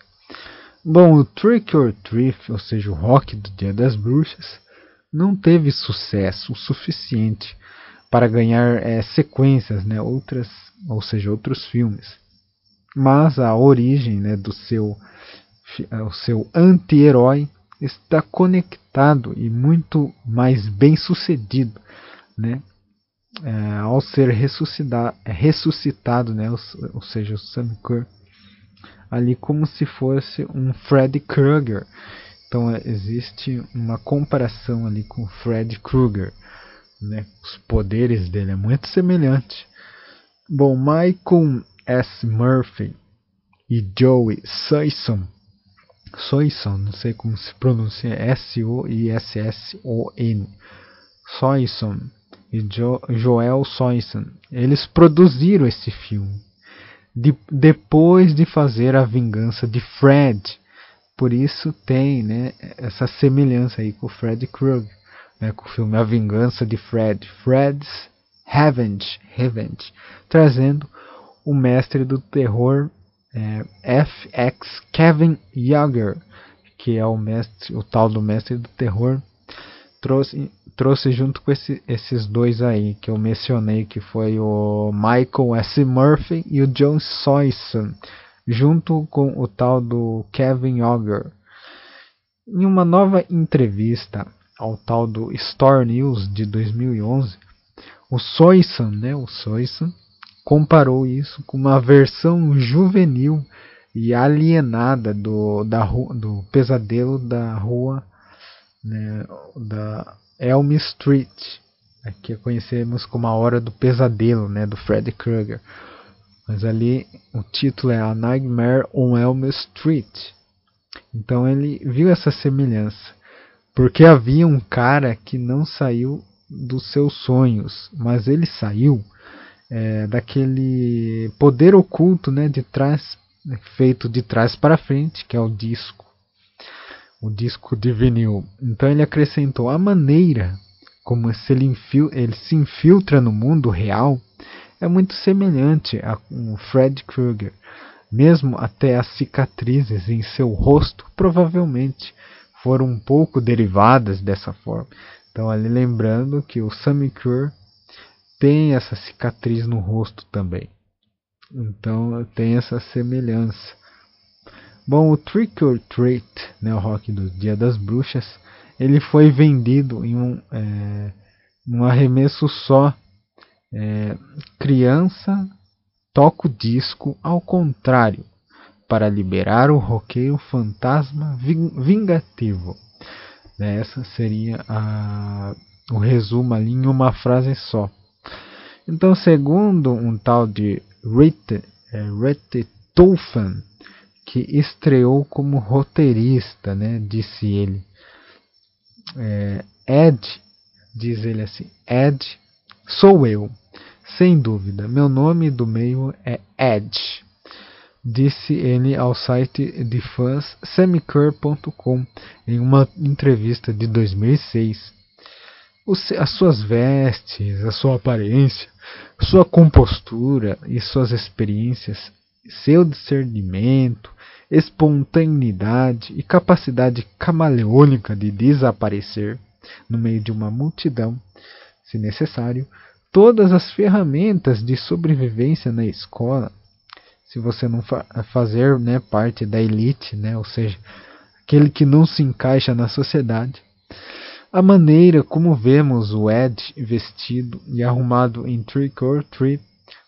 [SPEAKER 2] Bom, o Trick or Treat, ou seja, o rock do Dia das Bruxas, não teve sucesso o suficiente para ganhar é, sequências, né, outras, ou seja, outros filmes. Mas a origem né, do seu, o seu anti-herói está conectado e muito mais bem sucedido, né, é, ao ser ressuscitado, né, ou, ou seja, o Sam Kerr, ali como se fosse um Freddy Krueger então é, existe uma comparação ali com Fred Krueger. Né? Os poderes dele é muito semelhante. Bom, Michael S. Murphy e Joey Soisson, Soisson, não sei como se pronuncia, S-O-I-S-S-O-N, Soisson e jo Joel Soisson, eles produziram esse filme de, depois de fazer a vingança de Fred. Por isso tem né, essa semelhança aí com o Fred Krueger, né, com o filme A Vingança de Fred, Fred's Revenge, Revenge trazendo o mestre do terror é, FX Kevin Yeager, que é o mestre, o tal do mestre do terror, trouxe, trouxe junto com esse, esses dois aí que eu mencionei, que foi o Michael S. Murphy e o John Soyson junto com o tal do Kevin Auger. Em uma nova entrevista ao tal do Store News de 2011, o Soisson, né, o Soisson, comparou isso com uma versão juvenil e alienada do, da, do pesadelo da rua né, da Elm Street, que conhecemos como a Hora do Pesadelo, né, do Freddy Krueger. Mas ali o título é A Nightmare on Elm Street. Então ele viu essa semelhança. Porque havia um cara que não saiu dos seus sonhos, mas ele saiu é, daquele poder oculto né, de trás, feito de trás para frente, que é o disco. O disco de vinil. Então ele acrescentou a maneira como se ele, ele se infiltra no mundo real é muito semelhante a um Fred Krueger. mesmo até as cicatrizes em seu rosto provavelmente foram um pouco derivadas dessa forma. Então, ali lembrando que o Sammy Kerr tem essa cicatriz no rosto também. Então, tem essa semelhança. Bom, o Trick or Treat, né, o rock do Dia das Bruxas, ele foi vendido em um, é, um arremesso só. É, criança toca o disco ao contrário para liberar o roqueiro fantasma vingativo. Essa seria a, o resumo ali em uma frase só. Então, segundo um tal de Rite, é, Tolfan, que estreou como roteirista, né, disse ele. É, Ed, diz ele assim, Ed sou eu, sem dúvida. Meu nome do meio é Ed disse ele ao site de fãs semicur.com em uma entrevista de 2006. As suas vestes, a sua aparência, sua compostura e suas experiências, seu discernimento, espontaneidade e capacidade camaleônica de desaparecer no meio de uma multidão, se necessário, todas as ferramentas de sobrevivência na escola se você não fa fazer né, parte da elite, né, ou seja, aquele que não se encaixa na sociedade. A maneira como vemos o Ed vestido e arrumado em Trick or Treat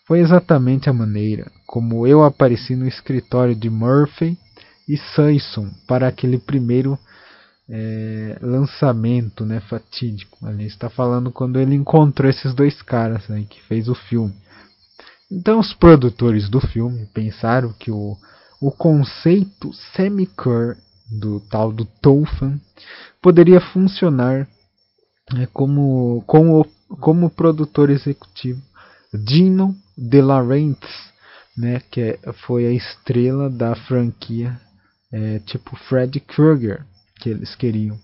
[SPEAKER 2] foi exatamente a maneira como eu apareci no escritório de Murphy e Sanson para aquele primeiro é, lançamento né, fatídico. Ali está falando quando ele encontrou esses dois caras né, que fez o filme. Então os produtores do filme pensaram que o, o conceito semi-cur do tal do Tolfan poderia funcionar né, como, como, como produtor executivo Dino De Laurentiis, né, que é, foi a estrela da franquia é, tipo Fred Krueger que eles queriam.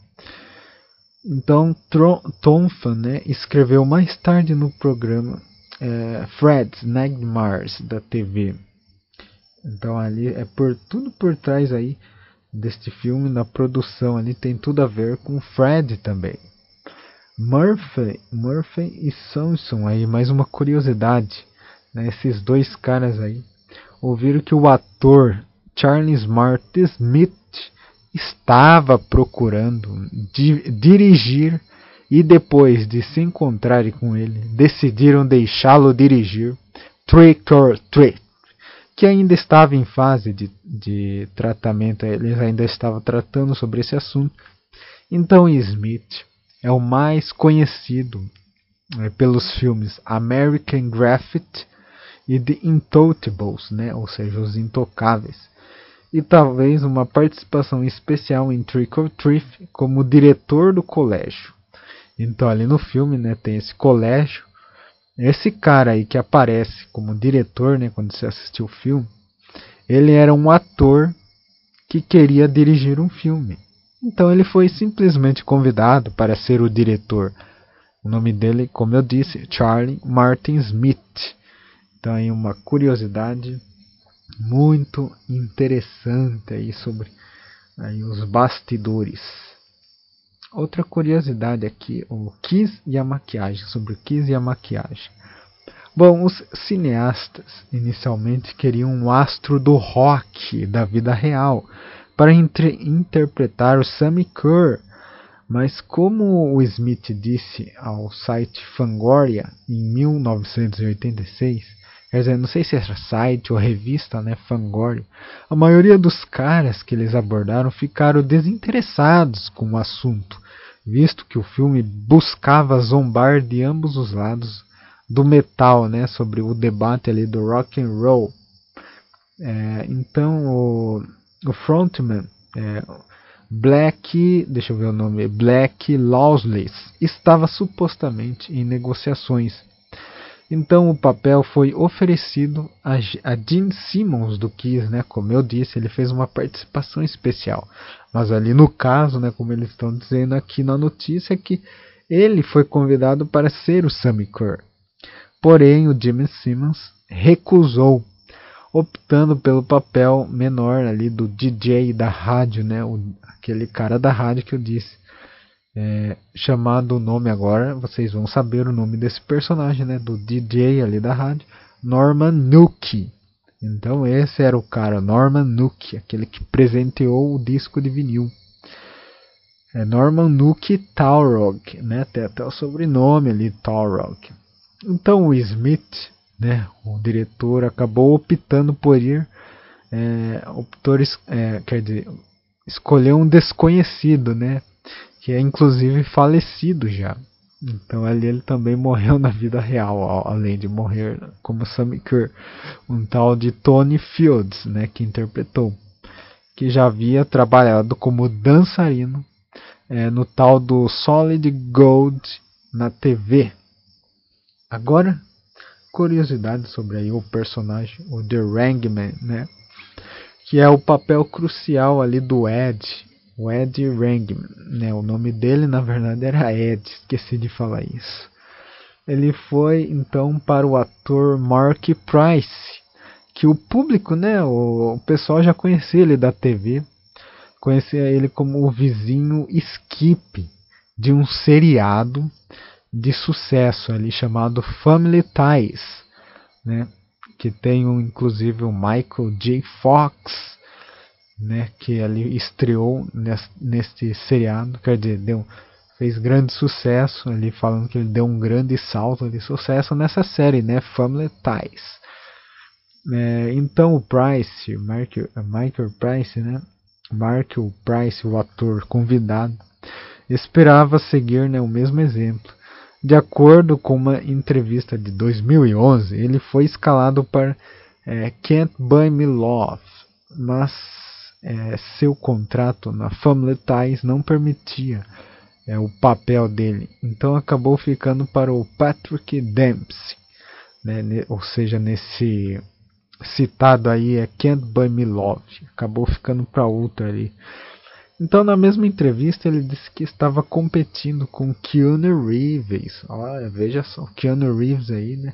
[SPEAKER 2] Então Tonfan né, escreveu mais tarde no programa é, Fred Nightmares da TV. Então ali é por tudo por trás aí deste filme na produção ali tem tudo a ver com Fred também. Murphy, Murphy e Samson aí mais uma curiosidade, né? Esses dois caras aí ouviram que o ator Charles Martin Smith estava procurando di dirigir e depois de se encontrarem com ele, decidiram deixá-lo dirigir Trick or Treat, que ainda estava em fase de, de tratamento, eles ainda estavam tratando sobre esse assunto. Então Smith é o mais conhecido é, pelos filmes American Graffiti e The Intouchables, né? ou seja, os intocáveis, e talvez uma participação especial em Trick or Treat como diretor do colégio. Então ali no filme, né, tem esse colégio. Esse cara aí que aparece como diretor, né, quando você assistiu o filme, ele era um ator que queria dirigir um filme. Então ele foi simplesmente convidado para ser o diretor. O nome dele, como eu disse, Charlie Martin Smith. Então aí uma curiosidade muito interessante aí sobre aí os bastidores. Outra curiosidade aqui, o Kiss e a maquiagem, sobre o Kiss e a maquiagem. Bom, os cineastas inicialmente queriam um astro do rock da vida real para interpretar o Sammy Kerr, mas como o Smith disse ao site Fangoria em 1986, quer dizer, não sei se era site ou revista, né, Fangoria, a maioria dos caras que eles abordaram ficaram desinteressados com o assunto visto que o filme buscava zombar de ambos os lados do metal, né, sobre o debate ali do rock and roll. É, então o, o frontman é, Black, deixa eu ver o nome, Black Lawless estava supostamente em negociações então o papel foi oferecido a, a Gene Simmons do Kiss, né? Como eu disse, ele fez uma participação especial. Mas ali no caso, né, como eles estão dizendo aqui na notícia, é que ele foi convidado para ser o Sammy Kerr. Porém, o Jimmy Simmons recusou. optando pelo papel menor ali do DJ da rádio, né? O, aquele cara da rádio que eu disse. É, chamado o nome agora, vocês vão saber o nome desse personagem, né? Do DJ ali da rádio, Norman Nook. Então esse era o cara, Norman Nook, aquele que presenteou o disco de vinil. É Norman Nook Taurog, né? Tem até o sobrenome ali, Taurog. Então o Smith, né? O diretor acabou optando por ir, é, é, quer dizer, escolher um desconhecido, né? Que é inclusive falecido já. Então ali ele também morreu na vida real, além de morrer como Sammy Kerr, um tal de Tony Fields, né, que interpretou, que já havia trabalhado como dançarino é, no tal do Solid Gold na TV. Agora, curiosidade sobre aí o personagem, o The Rangman, né? Que é o papel crucial ali do Ed, o Ed Rangman, né? O nome dele na verdade era Ed, esqueci de falar isso. Ele foi então para o ator Mark Price, que o público, né, o, pessoal já conhecia ele da TV, conhecia ele como o vizinho Skip de um seriado de sucesso ali chamado Family Ties, né? Que tem um, inclusive o Michael J. Fox, né? Que ali estreou neste seriado, quer dizer, deu, fez grande sucesso ali falando que ele deu um grande salto de sucesso nessa série, né? Family Ties. É, então o Price, Michael, Michael Price, né? Mark Price, o ator convidado, esperava seguir né, o mesmo exemplo. De acordo com uma entrevista de 2011, ele foi escalado para é, Can't Buy Me Love, mas é, seu contrato na Family Ties não permitia é, o papel dele, então acabou ficando para o Patrick Dempsey, né, ou seja, nesse citado aí é Can't Buy Me Love. Acabou ficando para outro ali. Então, na mesma entrevista, ele disse que estava competindo com Keanu Reeves. Olha, veja só, Keanu Reeves aí, né?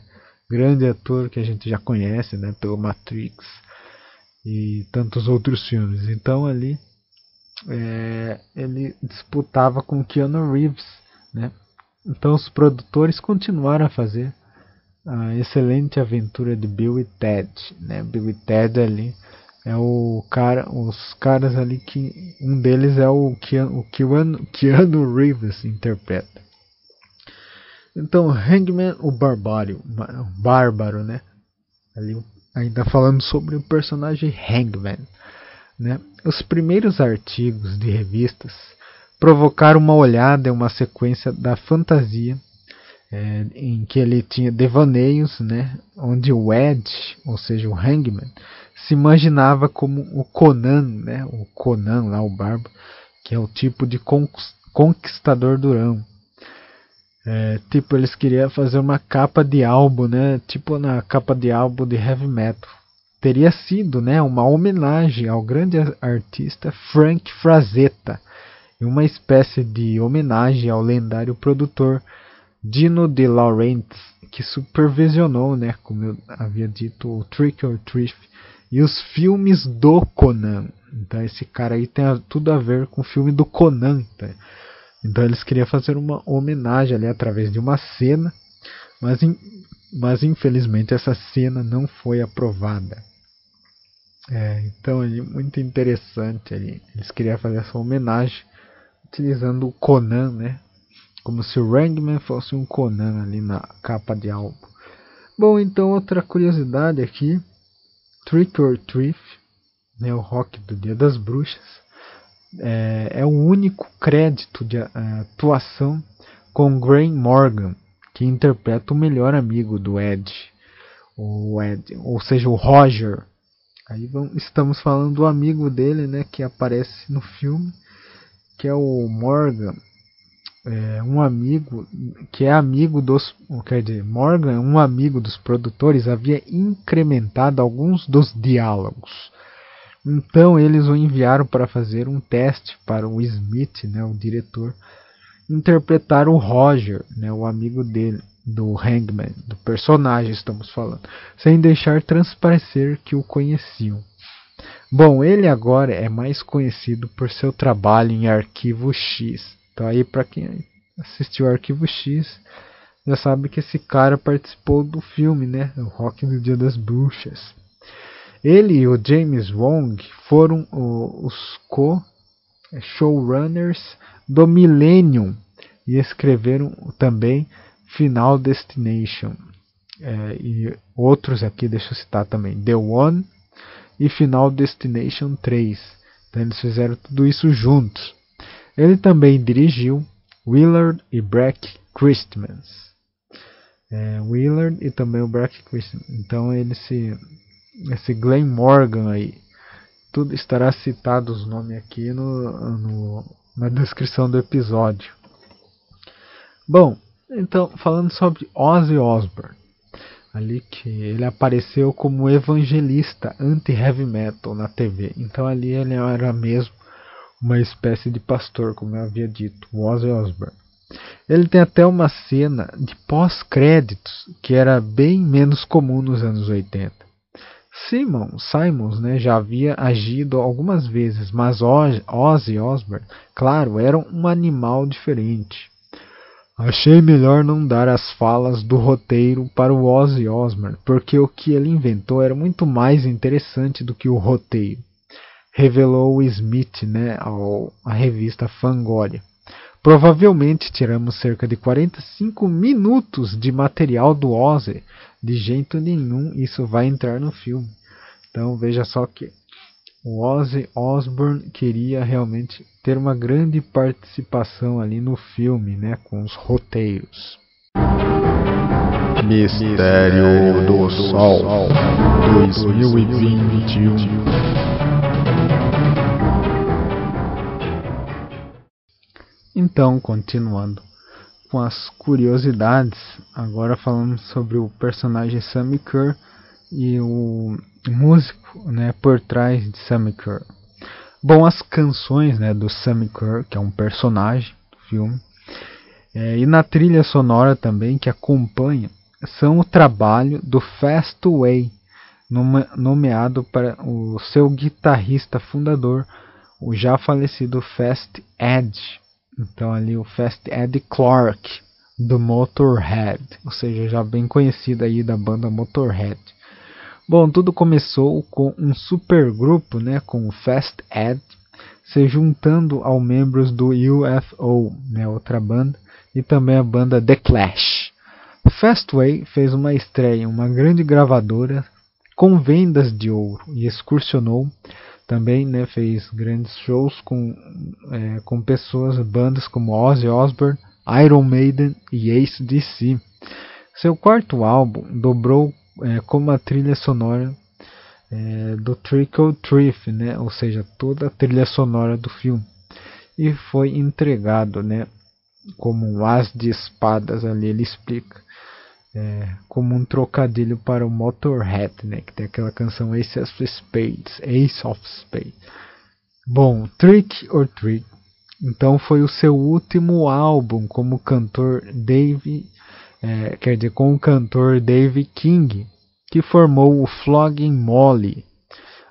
[SPEAKER 2] Grande ator que a gente já conhece, né? Pelo Matrix e tantos outros filmes. Então, ali, é, ele disputava com Keanu Reeves, né? Então, os produtores continuaram a fazer a excelente aventura de Bill e Ted, né? Bill e Ted ali é o cara, os caras ali que um deles é o Keanu, o Keanu, Keanu Reeves interpreta. Então, Hangman, o barbário, o bárbaro, né? Ali ainda falando sobre o personagem Hangman, né? Os primeiros artigos de revistas provocaram uma olhada em uma sequência da fantasia é, em que ele tinha devaneios, né, onde o Ed, ou seja, o Hangman, se imaginava como o Conan, né, o Conan lá, o Barba, que é o tipo de conquistador durão. É, tipo, eles queriam fazer uma capa de álbum, né, tipo na capa de álbum de heavy metal. Teria sido, né, uma homenagem ao grande artista Frank Frazetta, e uma espécie de homenagem ao lendário produtor Dino De Laurentiis, que supervisionou, né, como eu havia dito, o Trick or Treat e os filmes do Conan. Então esse cara aí tem tudo a ver com o filme do Conan. Tá? Então eles queriam fazer uma homenagem ali através de uma cena, mas, in, mas infelizmente essa cena não foi aprovada. É, então é muito interessante ali. Eles queriam fazer essa homenagem utilizando o Conan, né? Como se o Rangman fosse um Conan ali na capa de álbum. Bom, então outra curiosidade aqui. Trick or Treat, né, o rock do Dia das Bruxas, é, é o único crédito de uh, atuação com Graham Morgan, que interpreta o melhor amigo do Ed, o Ed, ou seja, o Roger. Aí vamos, estamos falando do amigo dele, né, que aparece no filme, que é o Morgan, é, um amigo que é amigo dos, quer dizer, Morgan, um amigo dos produtores, havia incrementado alguns dos diálogos. Então eles o enviaram para fazer um teste para o Smith, né, o diretor, interpretar o Roger, né, o amigo dele. do Hangman, do personagem estamos falando, sem deixar transparecer que o conheciam. Bom, ele agora é mais conhecido por seu trabalho em Arquivo X. Então aí para quem assistiu Arquivo X, já sabe que esse cara participou do filme, né? O Rock do Dia das Bruxas. Ele e o James Wong foram os co-showrunners do Millennium e escreveram também Final Destination. É, e outros aqui, deixa eu citar também: The One e Final Destination 3. Então eles fizeram tudo isso juntos. Ele também dirigiu Willard e Brack Christmas. É, Willard e também o Brack Christmas. Então ele se esse Glenn Morgan aí, tudo estará citado os nomes aqui no, no, na descrição do episódio. Bom, então falando sobre Ozzy Osbourne, ali que ele apareceu como evangelista anti-heavy metal na TV. Então ali ele era mesmo uma espécie de pastor, como eu havia dito, Ozzy Osbourne. Ele tem até uma cena de pós-créditos que era bem menos comum nos anos 80. Simon Simons né, já havia agido algumas vezes, mas Ozzy Osbourne, claro, era um animal diferente. Achei melhor não dar as falas do roteiro para o Ozzy Osbourne, porque o que ele inventou era muito mais interessante do que o roteiro, revelou Smith né, ao, à revista Fangoria. Provavelmente tiramos cerca de 45 minutos de material do Ozzy. De jeito nenhum isso vai entrar no filme. Então veja só que o Ozzy Osbourne queria realmente ter uma grande participação ali no filme, né, com os roteiros.
[SPEAKER 3] Mistério do Sol 2021
[SPEAKER 2] Então, continuando com as curiosidades, agora falando sobre o personagem Sammy Kerr e o músico né, por trás de Sammy Kerr. Bom, as canções né, do Sammy Kerr, que é um personagem do filme, é, e na trilha sonora também que acompanha, são o trabalho do Fastway, nomeado para o seu guitarrista fundador, o já falecido Fast Edge. Então ali o Fast Ed Clark do Motorhead, ou seja, já bem conhecido aí da banda Motorhead. Bom, tudo começou com um supergrupo, né, com o Fast Ed se juntando aos membros do UFO, né, outra banda, e também a banda The Clash. Fastway fez uma estreia em uma grande gravadora com vendas de ouro e excursionou também né, fez grandes shows com, é, com pessoas, bandas como Ozzy Osbourne, Iron Maiden e Ace DC. Seu quarto álbum dobrou é, como a trilha sonora é, do Trickle Triff, né, ou seja, toda a trilha sonora do filme, e foi entregado né, como um as de espadas ali, ele explica é, como um trocadilho para o Motorhead, né, que tem aquela canção Ace of Spades, Ace of Spades. Bom, Trick or Treat, então foi o seu último álbum como cantor Dave, é, quer dizer, com o cantor Dave King, que formou o Flogging Molly.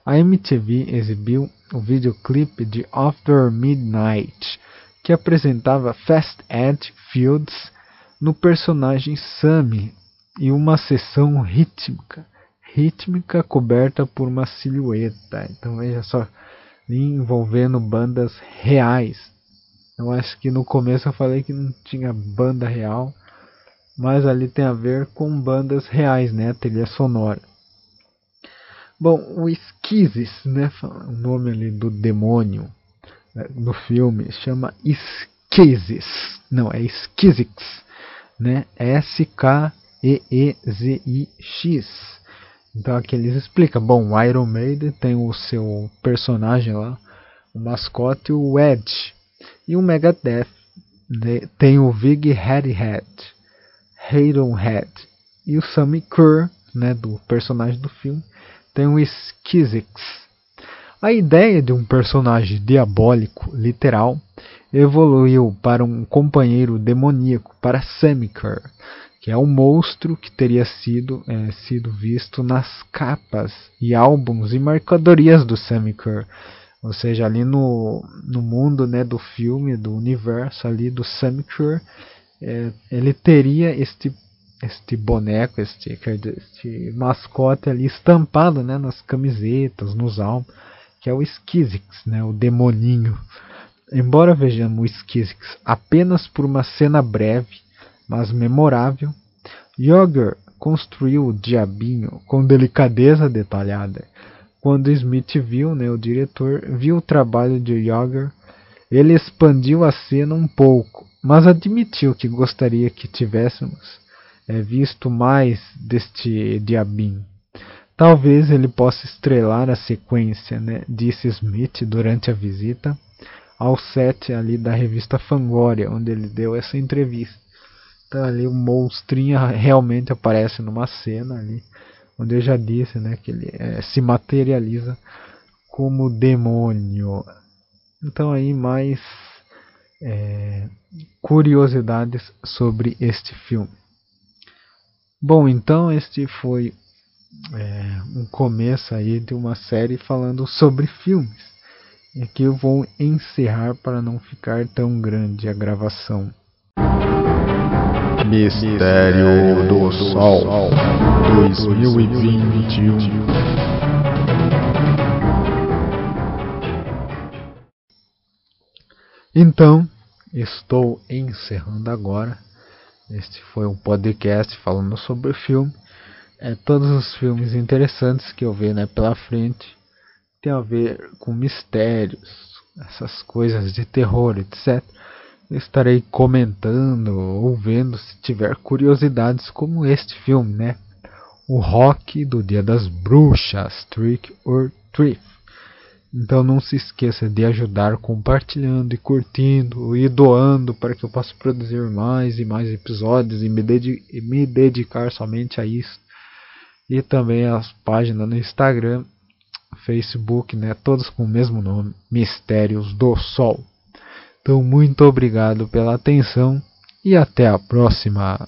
[SPEAKER 2] A MTV exibiu o videoclipe de After Midnight, que apresentava Fast Ed Fields no personagem Sammy e uma seção rítmica, rítmica coberta por uma silhueta. Então veja só, envolvendo bandas reais. Eu acho que no começo eu falei que não tinha banda real, mas ali tem a ver com bandas reais, né? A trilha sonora. Bom, o Esquizes, né? O nome ali do demônio né, no filme chama Esquizes. Não, é Esquizix né? S-K-E-E-Z-I-X. Então aqui eles explicam. Bom, o Iron Maiden tem o seu personagem lá, o mascote, o Edge. E o Megadeth né? tem o Vig Headhead, Head. E o Sammy Kerr, né, do personagem do filme, tem o Skizix. A ideia de um personagem diabólico, literal, evoluiu para um companheiro demoníaco, para Semiker. que é o monstro que teria sido, é, sido visto nas capas e álbuns e mercadorias do Sammy Kerr. Ou seja, ali no, no mundo né, do filme, do universo ali do Sammy Kerr, é, ele teria este, este boneco, este, este mascote ali estampado né, nas camisetas, nos álbuns, que é o Skizix, né, o demoninho. Embora vejamos o Skizix apenas por uma cena breve, mas memorável, Yoger construiu o diabinho com delicadeza detalhada. Quando Smith viu, né, o diretor, viu o trabalho de Yoger, ele expandiu a cena um pouco, mas admitiu que gostaria que tivéssemos é, visto mais deste diabinho. Talvez ele possa estrelar a sequência, né, disse Smith durante a visita ao set ali da revista Fangoria, onde ele deu essa entrevista. Então ali o monstrinho realmente aparece numa cena ali, onde eu já disse, né, que ele é, se materializa como demônio. Então aí mais é, curiosidades sobre este filme. Bom, então este foi é, um começo aí de uma série falando sobre filmes. E aqui eu vou encerrar para não ficar tão grande a gravação.
[SPEAKER 3] Mistério do Sol 2021
[SPEAKER 2] Então, estou encerrando agora. Este foi um podcast falando sobre filme. É, todos os filmes interessantes que eu vi né, pela frente tem a ver com mistérios, essas coisas de terror, etc. Eu estarei comentando ou vendo se tiver curiosidades como este filme, né? O Rock do Dia das Bruxas, Trick or Treat. Então não se esqueça de ajudar compartilhando e curtindo e doando para que eu possa produzir mais e mais episódios e me, dedi e me dedicar somente a isso. E também as páginas no Instagram Facebook, né, todos com o mesmo nome, Mistérios do Sol. Então, muito obrigado pela atenção e até a próxima.